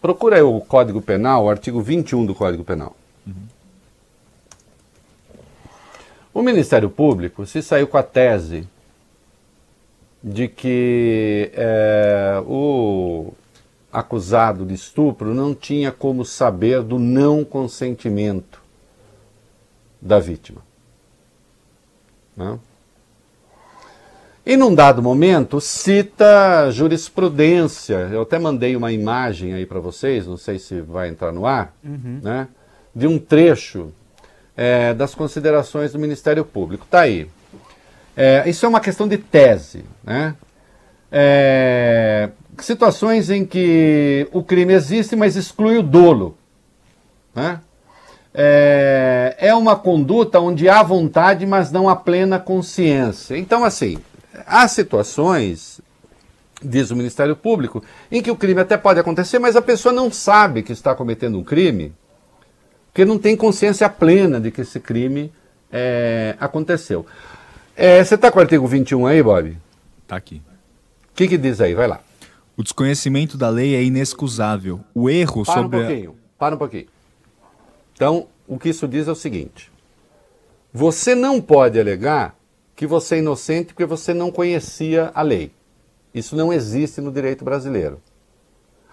procura aí o Código Penal, o artigo 21 do Código Penal. Uhum. O Ministério Público se saiu com a tese de que é, o acusado de estupro não tinha como saber do não consentimento da vítima. Né? E num dado momento cita jurisprudência. Eu até mandei uma imagem aí para vocês, não sei se vai entrar no ar, uhum. né? De um trecho é, das considerações do Ministério Público. Está aí. É, isso é uma questão de tese. Né? É, situações em que o crime existe, mas exclui o dolo. Né? É, é uma conduta onde há vontade, mas não há plena consciência. Então, assim, há situações, diz o Ministério Público, em que o crime até pode acontecer, mas a pessoa não sabe que está cometendo um crime porque não tem consciência plena de que esse crime é, aconteceu. É, você está com o artigo 21 aí, Bob? Está aqui. O que, que diz aí? Vai lá. O desconhecimento da lei é inexcusável. O erro para sobre. Um pouquinho. Para um pouquinho. Então, o que isso diz é o seguinte: você não pode alegar que você é inocente porque você não conhecia a lei. Isso não existe no direito brasileiro.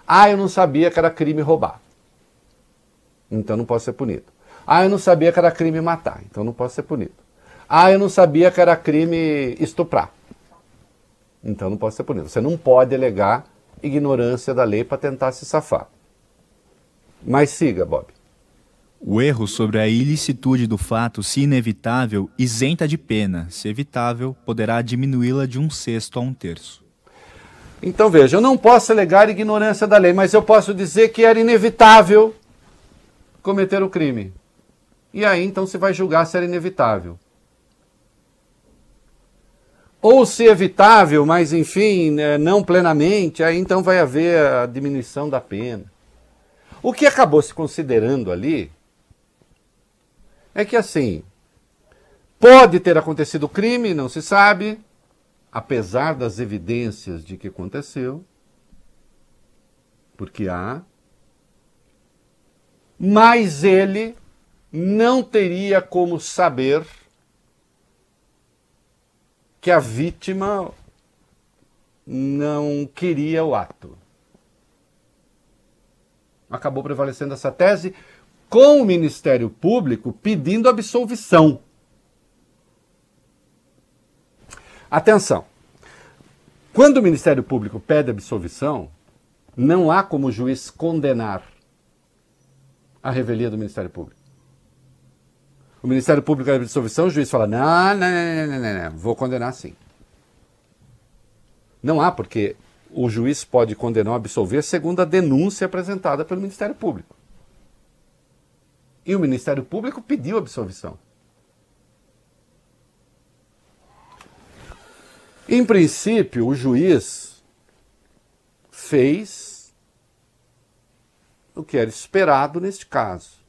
Ah, eu não sabia que era crime roubar então não posso ser punido. Ah, eu não sabia que era crime matar, então não posso ser punido. Ah, eu não sabia que era crime estuprar, então não posso ser punido. Você não pode alegar ignorância da lei para tentar se safar. Mas siga, Bob. O erro sobre a ilicitude do fato, se inevitável, isenta de pena. Se evitável, poderá diminuí-la de um sexto a um terço. Então veja, eu não posso alegar ignorância da lei, mas eu posso dizer que era inevitável cometer o crime. E aí então se vai julgar se era inevitável. Ou se evitável, mas enfim, né, não plenamente, aí então vai haver a diminuição da pena. O que acabou se considerando ali é que assim, pode ter acontecido crime, não se sabe, apesar das evidências de que aconteceu. porque há, mas ele não teria como saber que a vítima não queria o ato. Acabou prevalecendo essa tese com o Ministério Público pedindo absolvição. Atenção. Quando o Ministério Público pede absolvição, não há como o juiz condenar a revelia do Ministério Público. O Ministério Público pede absolvição, o juiz fala: não, não, não, não, não, não, vou condenar sim. Não há, porque o juiz pode condenar ou absolver segundo a denúncia apresentada pelo Ministério Público. E o Ministério Público pediu absolvição. Em princípio, o juiz fez o que era esperado neste caso.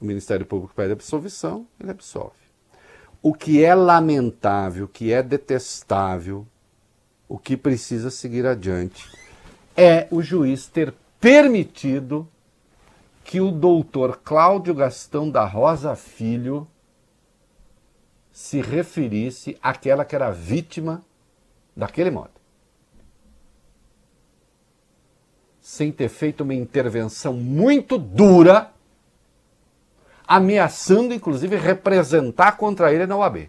O Ministério Público pede absolvição, ele absolve. O que é lamentável, o que é detestável, o que precisa seguir adiante é o juiz ter permitido que o doutor Cláudio Gastão da Rosa Filho se referisse àquela que era vítima daquele modo. Sem ter feito uma intervenção muito dura, ameaçando inclusive representar contra ele na OAB.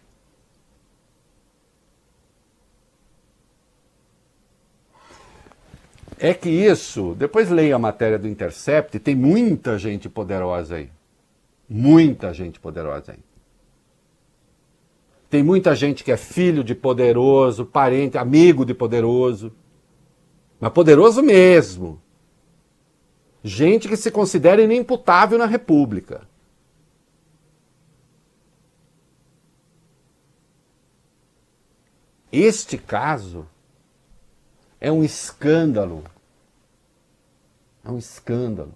É que isso, depois leia a matéria do Intercept, tem muita gente poderosa aí. Muita gente poderosa aí. Tem muita gente que é filho de poderoso, parente, amigo de poderoso. Mas poderoso mesmo. Gente que se considera inimputável na República. Este caso é um escândalo. É um escândalo.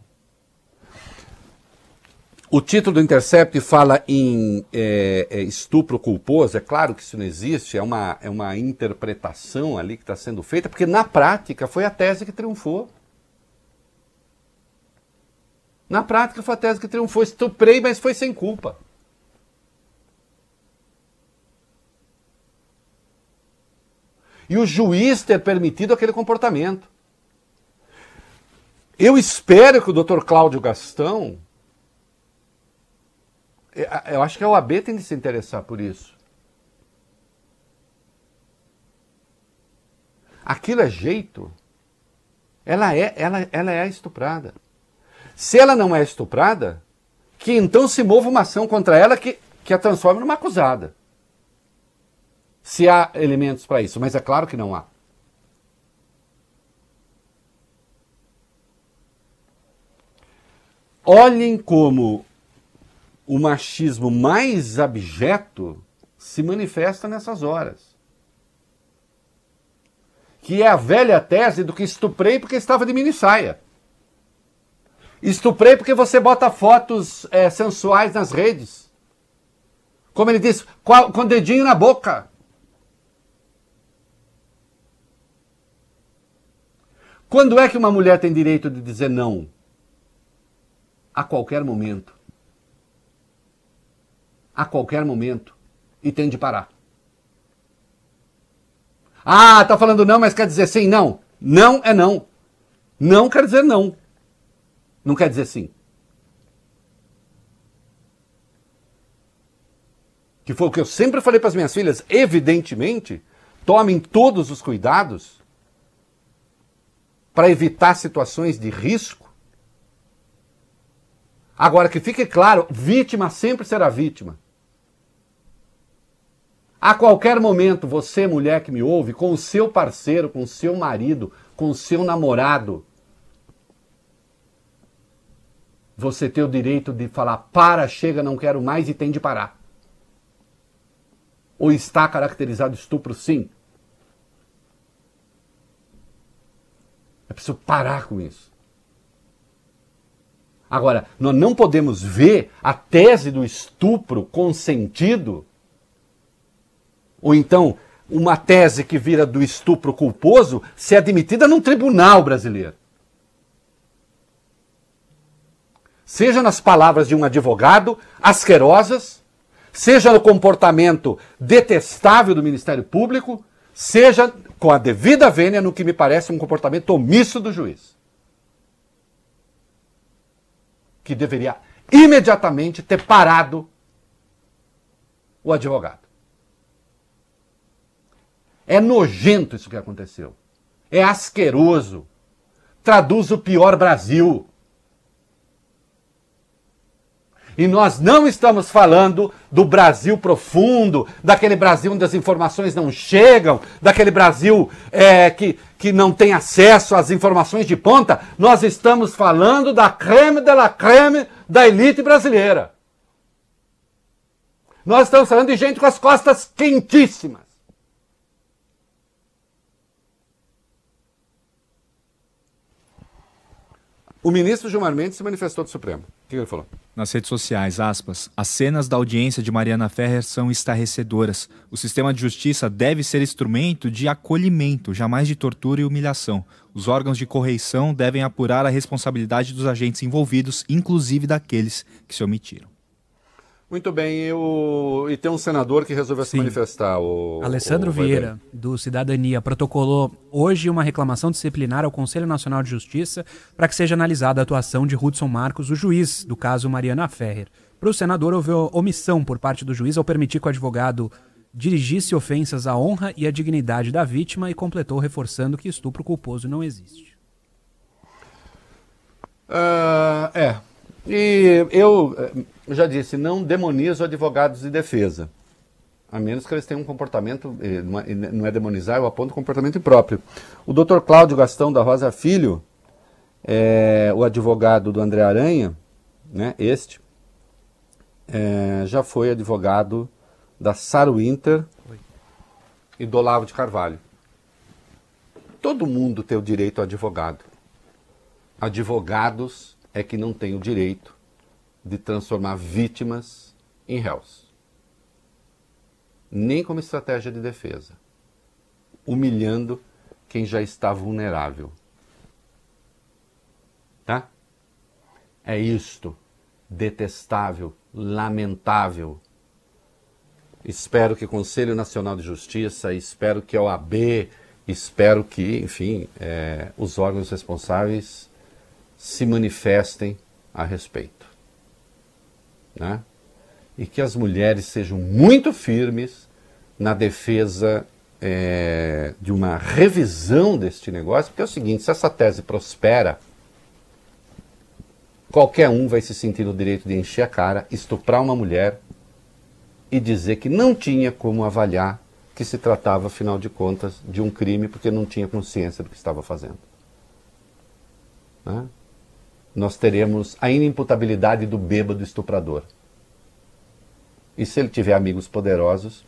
O título do Intercept fala em é, é, estupro culposo. É claro que isso não existe, é uma, é uma interpretação ali que está sendo feita, porque na prática foi a tese que triunfou. Na prática foi a tese que triunfou. Estuprei, mas foi sem culpa. E o juiz ter permitido aquele comportamento. Eu espero que o doutor Cláudio Gastão é, eu acho que a OAB tem de se interessar por isso. Aquilo é jeito. Ela é, ela, ela é estuprada. Se ela não é estuprada, que então se mova uma ação contra ela que, que a transforme numa acusada. Se há elementos para isso, mas é claro que não há. Olhem como o machismo mais abjeto se manifesta nessas horas. Que é a velha tese do que estuprei porque estava de mini saia. Estuprei porque você bota fotos é, sensuais nas redes. Como ele disse, com o dedinho na boca. Quando é que uma mulher tem direito de dizer não? A qualquer momento a qualquer momento e tem de parar. Ah, tá falando não, mas quer dizer sim? Não. Não é não. Não quer dizer não. Não quer dizer sim. Que foi o que eu sempre falei para as minhas filhas, evidentemente, tomem todos os cuidados para evitar situações de risco. Agora que fique claro, vítima sempre será vítima. A qualquer momento, você, mulher que me ouve, com o seu parceiro, com o seu marido, com o seu namorado, você tem o direito de falar: para, chega, não quero mais e tem de parar. Ou está caracterizado estupro, sim. É preciso parar com isso. Agora, nós não podemos ver a tese do estupro consentido ou então uma tese que vira do estupro culposo ser admitida num tribunal brasileiro. Seja nas palavras de um advogado asquerosas, seja no comportamento detestável do Ministério Público, seja com a devida vênia no que me parece um comportamento omisso do juiz. Que deveria imediatamente ter parado o advogado. É nojento isso que aconteceu. É asqueroso. Traduz o pior Brasil. E nós não estamos falando do Brasil profundo, daquele Brasil onde as informações não chegam, daquele Brasil é, que, que não tem acesso às informações de ponta. Nós estamos falando da creme de la creme da elite brasileira. Nós estamos falando de gente com as costas quentíssimas. O ministro Gilmar Mendes se manifestou do Supremo. Que ele falou? Nas redes sociais, aspas, as cenas da audiência de Mariana Ferrer são estarrecedoras. O sistema de justiça deve ser instrumento de acolhimento, jamais de tortura e humilhação. Os órgãos de correição devem apurar a responsabilidade dos agentes envolvidos, inclusive daqueles que se omitiram. Muito bem, eu... e tem um senador que resolveu Sim. se manifestar. O, Alessandro o... Vieira, do Cidadania, protocolou hoje uma reclamação disciplinar ao Conselho Nacional de Justiça para que seja analisada a atuação de Hudson Marcos, o juiz do caso Mariana Ferrer. Para o senador, houve omissão por parte do juiz ao permitir que o advogado dirigisse ofensas à honra e à dignidade da vítima e completou reforçando que estupro culposo não existe. Uh, é. E eu eu já disse, não demonizo advogados de defesa. A menos que eles tenham um comportamento, é, não é demonizar, eu aponto comportamento impróprio. O doutor Cláudio Gastão da Rosa Filho, é, o advogado do André Aranha, né, este, é, já foi advogado da Sara Winter e do Olavo de Carvalho. Todo mundo tem o direito a advogado. Advogados é que não têm o direito de transformar vítimas em réus. Nem como estratégia de defesa, humilhando quem já está vulnerável. Tá? É isto detestável, lamentável. Espero que o Conselho Nacional de Justiça, espero que a OAB, espero que, enfim, é, os órgãos responsáveis se manifestem a respeito né? e que as mulheres sejam muito firmes na defesa é, de uma revisão deste negócio, porque é o seguinte: se essa tese prospera, qualquer um vai se sentir no direito de encher a cara, estuprar uma mulher e dizer que não tinha como avaliar que se tratava, afinal de contas, de um crime porque não tinha consciência do que estava fazendo. Né? Nós teremos a inimputabilidade do bêbado estuprador. E se ele tiver amigos poderosos,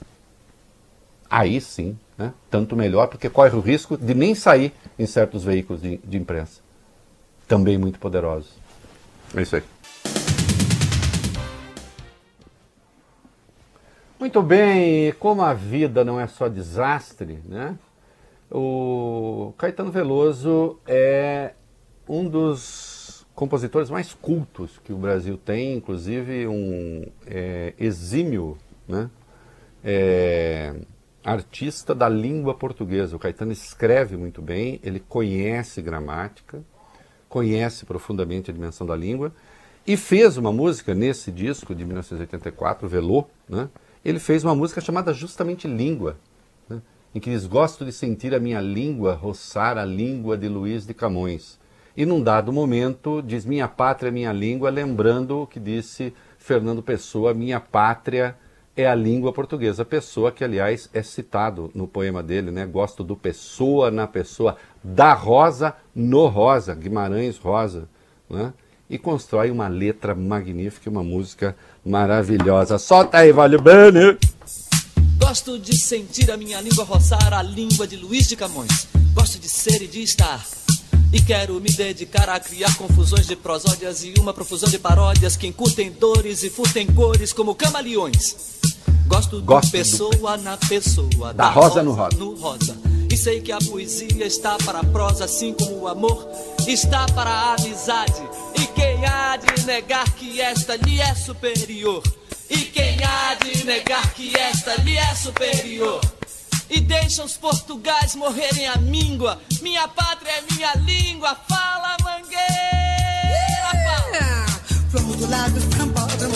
aí sim, né? tanto melhor, porque corre o risco de nem sair em certos veículos de, de imprensa. Também muito poderosos. É isso aí. Muito bem, como a vida não é só desastre, né? O Caetano Veloso é um dos compositores mais cultos que o Brasil tem, inclusive um é, exímio né, é, artista da língua portuguesa. O Caetano escreve muito bem, ele conhece gramática, conhece profundamente a dimensão da língua e fez uma música nesse disco de 1984, Velô, né, ele fez uma música chamada justamente Língua, né, em que diz: Gosto de sentir a minha língua roçar a língua de Luiz de Camões. E num dado momento diz minha pátria, minha língua, lembrando o que disse Fernando Pessoa, minha pátria é a língua portuguesa. Pessoa que, aliás, é citado no poema dele, né? Gosto do Pessoa na Pessoa, da Rosa no Rosa, Guimarães Rosa, né? E constrói uma letra magnífica, uma música maravilhosa. Solta aí, Vale Bene! Gosto de sentir a minha língua roçar a língua de Luiz de Camões. Gosto de ser e de estar e quero me dedicar a criar confusões de prosódias e uma profusão de paródias que encurtem dores e furtem cores como camaleões. Gosto, Gosto do pessoa do... na pessoa, da, da rosa, rosa, no rosa. no rosa. E sei que a poesia está para a prosa, assim como o amor está para a amizade. E quem há de negar que esta lhe é superior? E quem há de negar que esta lhe é superior? E deixa os portugais morrerem a míngua. Minha pátria é minha língua. Fala, mangueira! Fala! Vamos do lado do campódromo,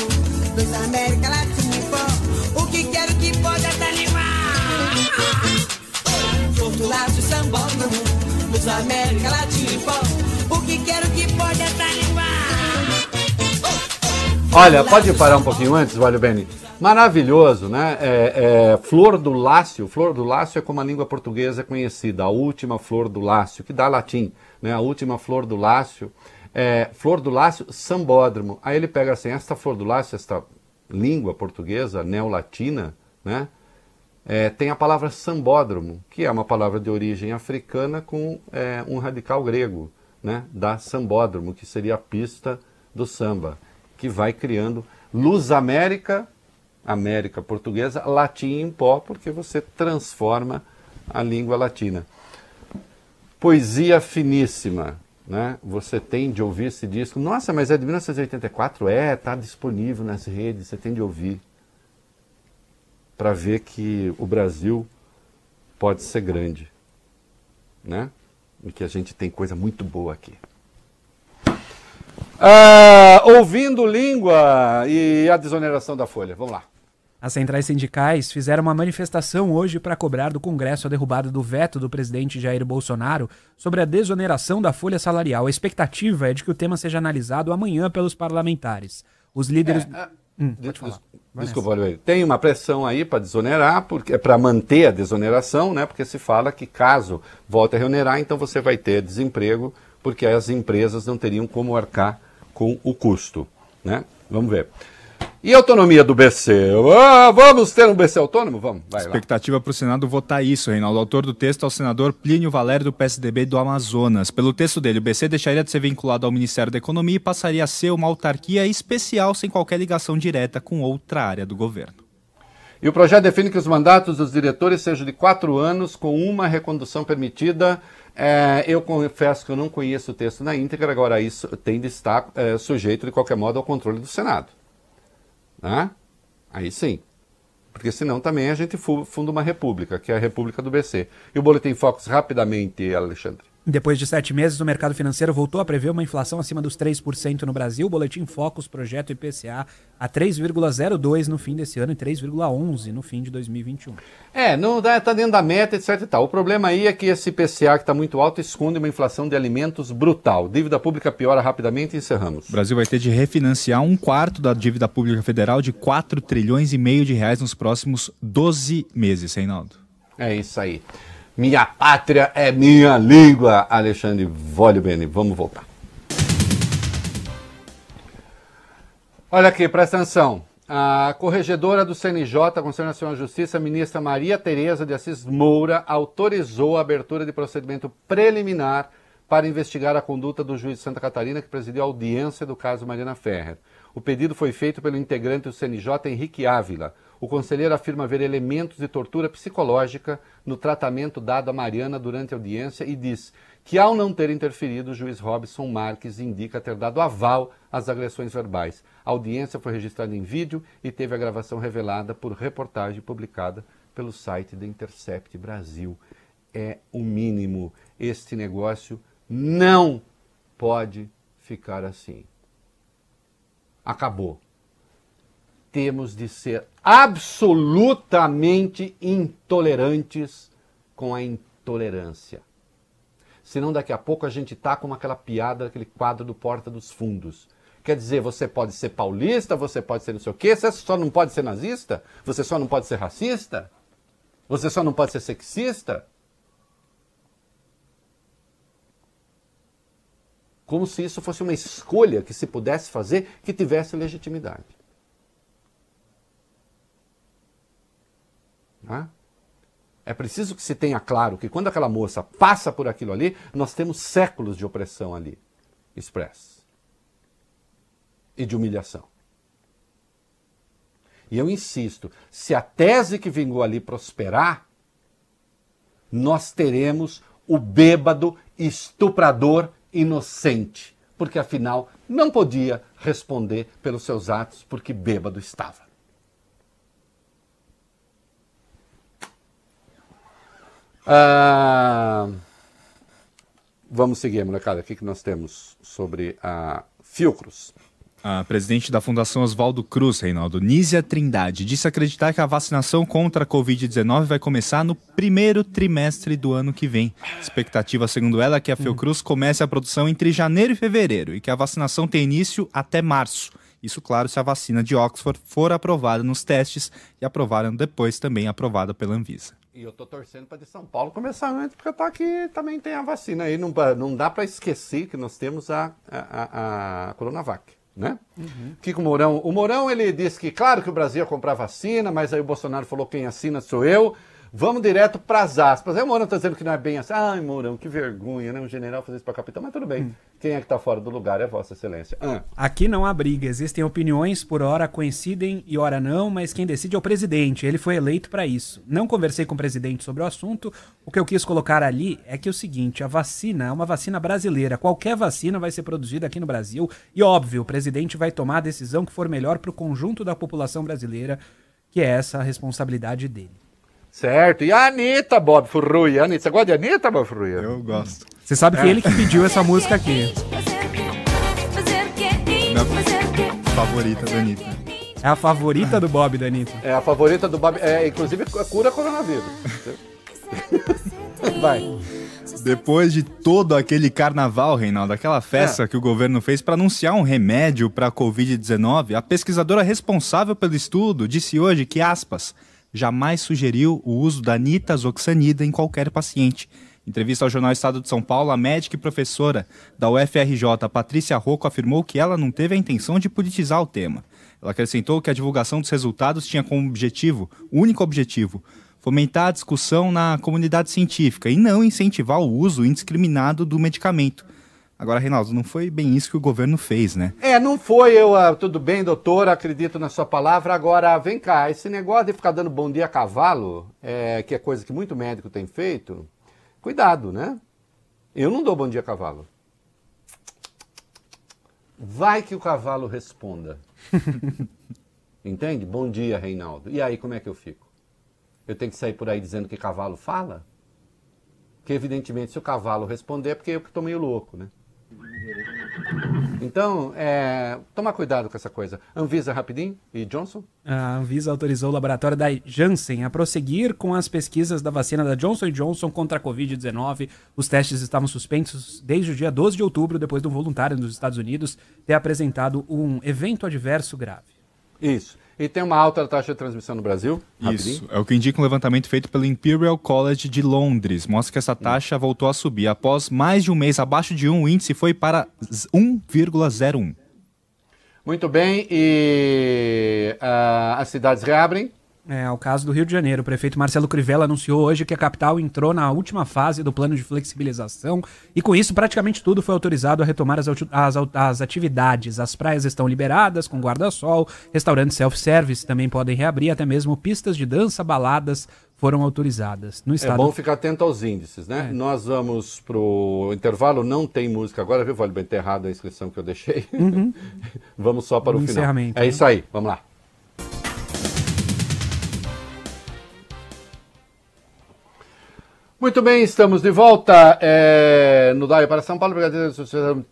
dos América Latina. O que quero que pode até animar. Flor do lado do sambódromo, dos América Latina. O que quero que pode até animar. Olha, pode parar um pouquinho antes, Valho Beni? Maravilhoso, né? É, é, flor do Lácio. Flor do Lácio é como a língua portuguesa é conhecida, a última flor do Lácio, que dá latim, né? A última flor do Lácio. É, flor do Lácio, sambódromo. Aí ele pega assim, esta flor do Lácio, esta língua portuguesa, neolatina, né? É, tem a palavra sambódromo, que é uma palavra de origem africana com é, um radical grego, né? Da sambódromo, que seria a pista do samba, que vai criando Luz América, América portuguesa, latim em pó, porque você transforma a língua latina. Poesia finíssima, né? Você tem de ouvir esse disco. Nossa, mas é de 1984? É, está disponível nas redes, você tem de ouvir. Para ver que o Brasil pode ser grande, né? E que a gente tem coisa muito boa aqui. Ah, ouvindo língua e a desoneração da folha. Vamos lá. As centrais sindicais fizeram uma manifestação hoje para cobrar do Congresso a derrubada do veto do presidente Jair Bolsonaro sobre a desoneração da folha salarial. A expectativa é de que o tema seja analisado amanhã pelos parlamentares. Os líderes. É, Hum, Des- pode falar. des- Desculpa, Oliveira. Tem uma pressão aí para desonerar, porque para manter a desoneração, né? Porque se fala que caso volte a reonerar, então você vai ter desemprego, porque as empresas não teriam como arcar com o custo, né? Vamos ver. E a autonomia do BC? Ah, vamos ter um BC autônomo? Vamos, vai lá. Expectativa para o Senado votar isso, Reinaldo. Autor do texto é o senador Plínio Valério, do PSDB do Amazonas. Pelo texto dele, o BC deixaria de ser vinculado ao Ministério da Economia e passaria a ser uma autarquia especial sem qualquer ligação direta com outra área do governo. E o projeto define que os mandatos dos diretores sejam de quatro anos, com uma recondução permitida. É, eu confesso que eu não conheço o texto na íntegra, agora isso tem de estar é, sujeito, de qualquer modo, ao controle do Senado. Né? Aí sim. Porque senão também a gente fu- funda uma república, que é a República do BC. E o Boletim Focus, rapidamente, Alexandre. Depois de sete meses, o mercado financeiro voltou a prever uma inflação acima dos 3% no Brasil. O Boletim Focus projeta o IPCA a 3,02 no fim desse ano e 3,11 no fim de 2021. É, não dá, tá dentro da meta, etc e tal. O problema aí é que esse IPCA que está muito alto esconde uma inflação de alimentos brutal. Dívida pública piora rapidamente e encerramos. O Brasil vai ter de refinanciar um quarto da dívida pública federal de 4 trilhões e meio de reais nos próximos 12 meses, Reinaldo. É isso aí. Minha pátria é minha língua, Alexandre Vólio Bene. Vamos voltar. Olha aqui, presta atenção. A corregedora do CNJ, Conselho Nacional de Justiça, ministra Maria Tereza de Assis Moura, autorizou a abertura de procedimento preliminar para investigar a conduta do juiz de Santa Catarina que presidiu a audiência do caso Mariana Ferrer. O pedido foi feito pelo integrante do CNJ, Henrique Ávila. O conselheiro afirma haver elementos de tortura psicológica no tratamento dado a Mariana durante a audiência e diz que, ao não ter interferido, o juiz Robson Marques indica ter dado aval às agressões verbais. A audiência foi registrada em vídeo e teve a gravação revelada por reportagem publicada pelo site da Intercept Brasil. É o mínimo. Este negócio não pode ficar assim. Acabou. Temos de ser absolutamente intolerantes com a intolerância. Senão daqui a pouco a gente tá como aquela piada, aquele quadro do Porta dos Fundos. Quer dizer, você pode ser paulista, você pode ser não sei o quê, você só não pode ser nazista? Você só não pode ser racista? Você só não pode ser sexista? Como se isso fosse uma escolha que se pudesse fazer que tivesse legitimidade. Né? É preciso que se tenha claro que quando aquela moça passa por aquilo ali, nós temos séculos de opressão ali expressa e de humilhação. E eu insisto, se a tese que vingou ali prosperar, nós teremos o bêbado estuprador inocente, porque afinal não podia responder pelos seus atos porque bêbado estava. Ah, vamos seguir, molecada. O que, que nós temos sobre a Fiocruz? A presidente da Fundação Oswaldo Cruz, Reinaldo, Nízia Trindade, disse acreditar que a vacinação contra a Covid-19 vai começar no primeiro trimestre do ano que vem. Expectativa, segundo ela, é que a Fiocruz comece a produção entre janeiro e fevereiro e que a vacinação tenha início até março. Isso, claro, se a vacina de Oxford for aprovada nos testes e aprovada depois também aprovada pela Anvisa. E eu tô torcendo para de São Paulo começar antes, porque tá aqui também tem a vacina aí. Não, não dá para esquecer que nós temos a, a, a, a Coronavac, né? Uhum. Que o Mourão, o Mourão ele disse que claro que o Brasil ia comprar vacina, mas aí o Bolsonaro falou quem assina sou eu. Vamos direto para as aspas. Aí o Mourão está dizendo que não é bem assim. Ai, Mourão, que vergonha, né? Um general fazer isso para capitão, mas tudo bem. Hum. Quem é que está fora do lugar é Vossa Excelência. Ah. Aqui não há briga. Existem opiniões, por hora coincidem e hora não, mas quem decide é o presidente. Ele foi eleito para isso. Não conversei com o presidente sobre o assunto. O que eu quis colocar ali é que é o seguinte: a vacina é uma vacina brasileira. Qualquer vacina vai ser produzida aqui no Brasil. E óbvio, o presidente vai tomar a decisão que for melhor para o conjunto da população brasileira, que é essa a responsabilidade dele. Certo. E a Anitta, Bob Furruia. Anitta, você gosta de Anitta, Bob Furruia? Eu gosto. Você sabe que é ele que pediu essa música aqui. Minha favorita da Anitta. É a favorita do Bob, da Anitta. É a favorita do Bob. É, inclusive, cura coronavírus. Vai. Depois de todo aquele carnaval, Reinaldo, aquela festa é. que o governo fez para anunciar um remédio para a Covid-19, a pesquisadora responsável pelo estudo disse hoje que, aspas, jamais sugeriu o uso da nitazoxanida em qualquer paciente. Em entrevista ao jornal Estado de São Paulo, a médica e professora da UFRJ, Patrícia Rocco, afirmou que ela não teve a intenção de politizar o tema. Ela acrescentou que a divulgação dos resultados tinha como objetivo, único objetivo, fomentar a discussão na comunidade científica e não incentivar o uso indiscriminado do medicamento. Agora, Reinaldo, não foi bem isso que o governo fez, né? É, não foi. Eu, uh, tudo bem, doutor, acredito na sua palavra. Agora, vem cá, esse negócio de ficar dando bom dia a cavalo, é, que é coisa que muito médico tem feito, cuidado, né? Eu não dou bom dia a cavalo. Vai que o cavalo responda. Entende? Bom dia, Reinaldo. E aí, como é que eu fico? Eu tenho que sair por aí dizendo que cavalo fala? Que, evidentemente, se o cavalo responder, é porque eu que estou meio louco, né? Então, é, tomar cuidado com essa coisa. Anvisa rapidinho e Johnson? A Anvisa autorizou o laboratório da Janssen a prosseguir com as pesquisas da vacina da Johnson Johnson contra a Covid-19. Os testes estavam suspensos desde o dia 12 de outubro, depois do voluntário nos Estados Unidos ter apresentado um evento adverso grave. Isso. E tem uma alta taxa de transmissão no Brasil? Isso. É o que indica um levantamento feito pelo Imperial College de Londres. Mostra que essa taxa voltou a subir. Após mais de um mês abaixo de 1, o índice foi para 1,01. Muito bem. E uh, as cidades reabrem? É, o caso do Rio de Janeiro. O prefeito Marcelo Crivella anunciou hoje que a capital entrou na última fase do plano de flexibilização e, com isso, praticamente tudo foi autorizado a retomar as, as, as atividades. As praias estão liberadas, com guarda-sol, restaurantes self-service também podem reabrir, até mesmo pistas de dança, baladas foram autorizadas. No estado... É bom ficar atento aos índices, né? É. Nós vamos pro intervalo, não tem música agora, viu? Vale bem ter errado a inscrição que eu deixei. Uhum. vamos só para o, o final. É né? isso aí, vamos lá. Muito bem, estamos de volta é, no Daio para São Paulo.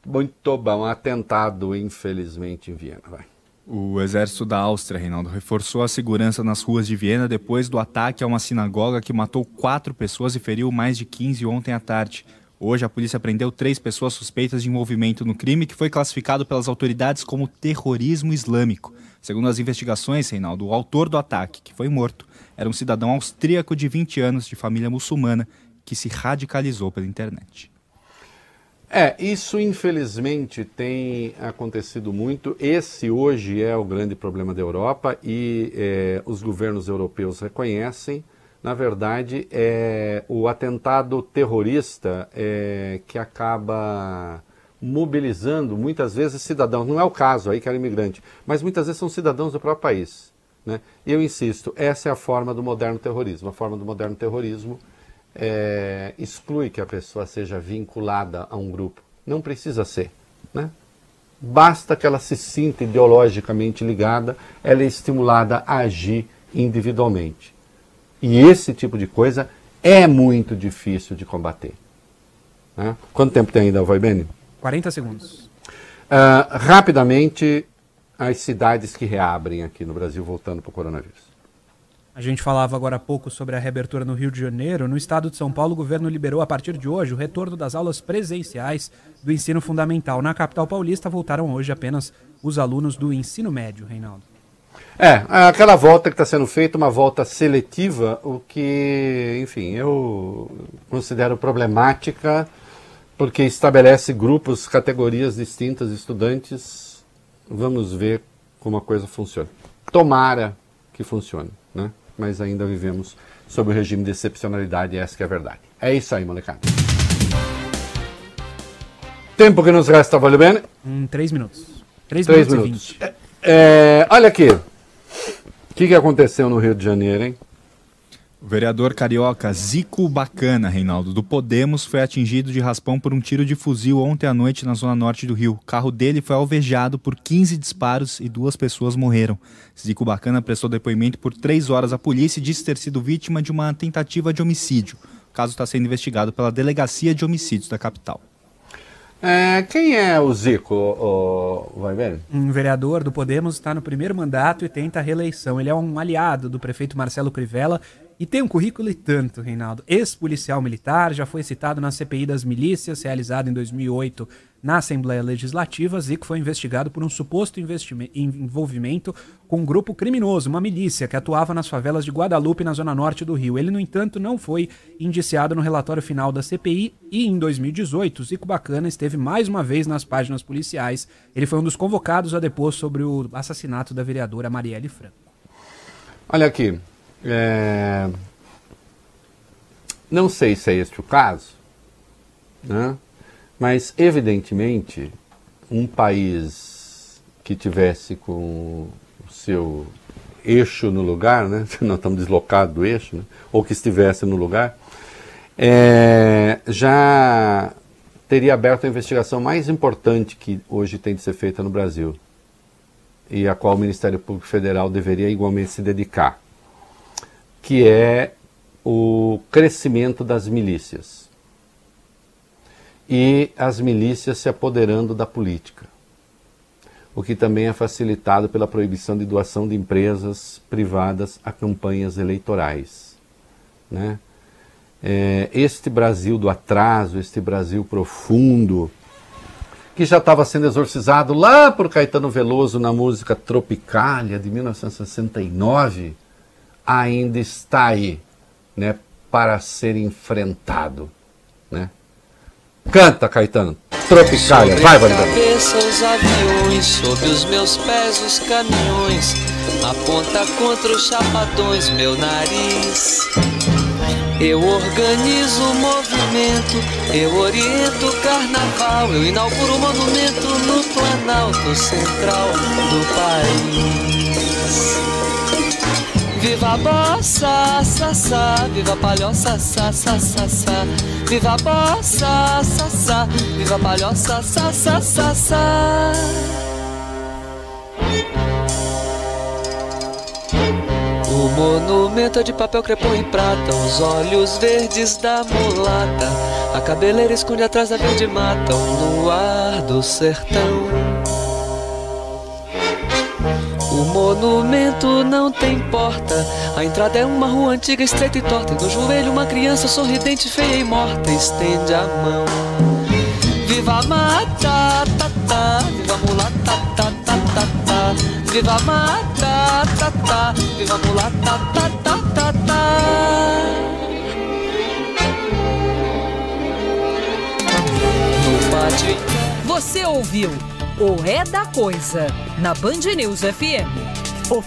Muito bom. Atentado, infelizmente, em Viena. Vai. O exército da Áustria, Reinaldo, reforçou a segurança nas ruas de Viena depois do ataque a uma sinagoga que matou quatro pessoas e feriu mais de 15 ontem à tarde. Hoje, a polícia prendeu três pessoas suspeitas de envolvimento no crime, que foi classificado pelas autoridades como terrorismo islâmico. Segundo as investigações, Reinaldo, o autor do ataque, que foi morto, era um cidadão austríaco de 20 anos, de família muçulmana, que se radicalizou pela internet. É, isso infelizmente tem acontecido muito. Esse hoje é o grande problema da Europa e é, os governos europeus reconhecem. Na verdade, é o atentado terrorista é, que acaba mobilizando muitas vezes cidadãos. Não é o caso aí que era imigrante, mas muitas vezes são cidadãos do próprio país. Né? Eu insisto, essa é a forma do moderno terrorismo. A forma do moderno terrorismo é, exclui que a pessoa seja vinculada a um grupo. Não precisa ser. Né? Basta que ela se sinta ideologicamente ligada, ela é estimulada a agir individualmente. E esse tipo de coisa é muito difícil de combater. Né? Quanto tempo tem ainda, vai Bene? 40 segundos. Uh, rapidamente, as cidades que reabrem aqui no Brasil, voltando para o coronavírus. A gente falava agora há pouco sobre a reabertura no Rio de Janeiro. No estado de São Paulo, o governo liberou a partir de hoje o retorno das aulas presenciais do ensino fundamental. Na capital paulista, voltaram hoje apenas os alunos do ensino médio, Reinaldo. É, aquela volta que está sendo feita, uma volta seletiva, o que, enfim, eu considero problemática, porque estabelece grupos, categorias distintas de estudantes. Vamos ver como a coisa funciona. Tomara que funcione, né? mas ainda vivemos sob o regime de excepcionalidade, essa é a verdade. É isso aí, molecada. Tempo que nos resta, valeu bem? Em três minutos. Três, três minutos, minutos. É, é, olha aqui. O que, que aconteceu no Rio de Janeiro, hein? O vereador carioca Zico Bacana, Reinaldo, do Podemos, foi atingido de raspão por um tiro de fuzil ontem à noite na zona norte do Rio. O carro dele foi alvejado por 15 disparos e duas pessoas morreram. Zico Bacana prestou depoimento por três horas à polícia e disse ter sido vítima de uma tentativa de homicídio. O caso está sendo investigado pela Delegacia de Homicídios da capital. É, quem é o Zico, o, vai ver? Um vereador do Podemos está no primeiro mandato e tenta a reeleição. Ele é um aliado do prefeito Marcelo Crivella e tem um currículo e tanto, Reinaldo. Ex-policial militar, já foi citado na CPI das milícias, realizada em 2008 na Assembleia Legislativa. Zico foi investigado por um suposto envolvimento com um grupo criminoso, uma milícia que atuava nas favelas de Guadalupe, na zona norte do Rio. Ele, no entanto, não foi indiciado no relatório final da CPI e, em 2018, Zico Bacana esteve mais uma vez nas páginas policiais. Ele foi um dos convocados a depor sobre o assassinato da vereadora Marielle Franco. Olha aqui, é... Não sei se é este o caso, né? mas evidentemente um país que tivesse com o seu eixo no lugar, né? não estamos deslocados do eixo, né? ou que estivesse no lugar, é... já teria aberto a investigação mais importante que hoje tem de ser feita no Brasil e a qual o Ministério Público Federal deveria igualmente se dedicar que é o crescimento das milícias e as milícias se apoderando da política, o que também é facilitado pela proibição de doação de empresas privadas a campanhas eleitorais. Né? É, este Brasil do atraso, este Brasil profundo, que já estava sendo exorcizado lá por Caetano Veloso na música Tropicália de 1969, ainda está aí, né, para ser enfrentado, né? Canta, Caetano. Tropicália, vai, Validão. cabeça os aviões, sob os meus pés os caminhões, aponta contra os chapadões meu nariz. Eu organizo o movimento, eu oriento o carnaval, eu inauguro o monumento no Planalto Central do país. Viva a bossa, sa, viva a palhoça, sa, sa. Viva a bossa, sa, viva a palhoça, sa, sa. O monumento é de papel crepom e prata, os olhos verdes da mulata. A cabeleira esconde atrás da verde mata, o luar do sertão. O monumento não tem porta. A entrada é uma rua antiga, estreita e torta. E no joelho, uma criança sorridente, feia e morta. Estende a mão. Viva a mata, ta, ta, viva a mulata, ta, ta, ta, ta. Viva a mata, ta, ta, viva a mulata, ta, ta, ta, ta. No. Você ouviu o É da Coisa na Band News FM.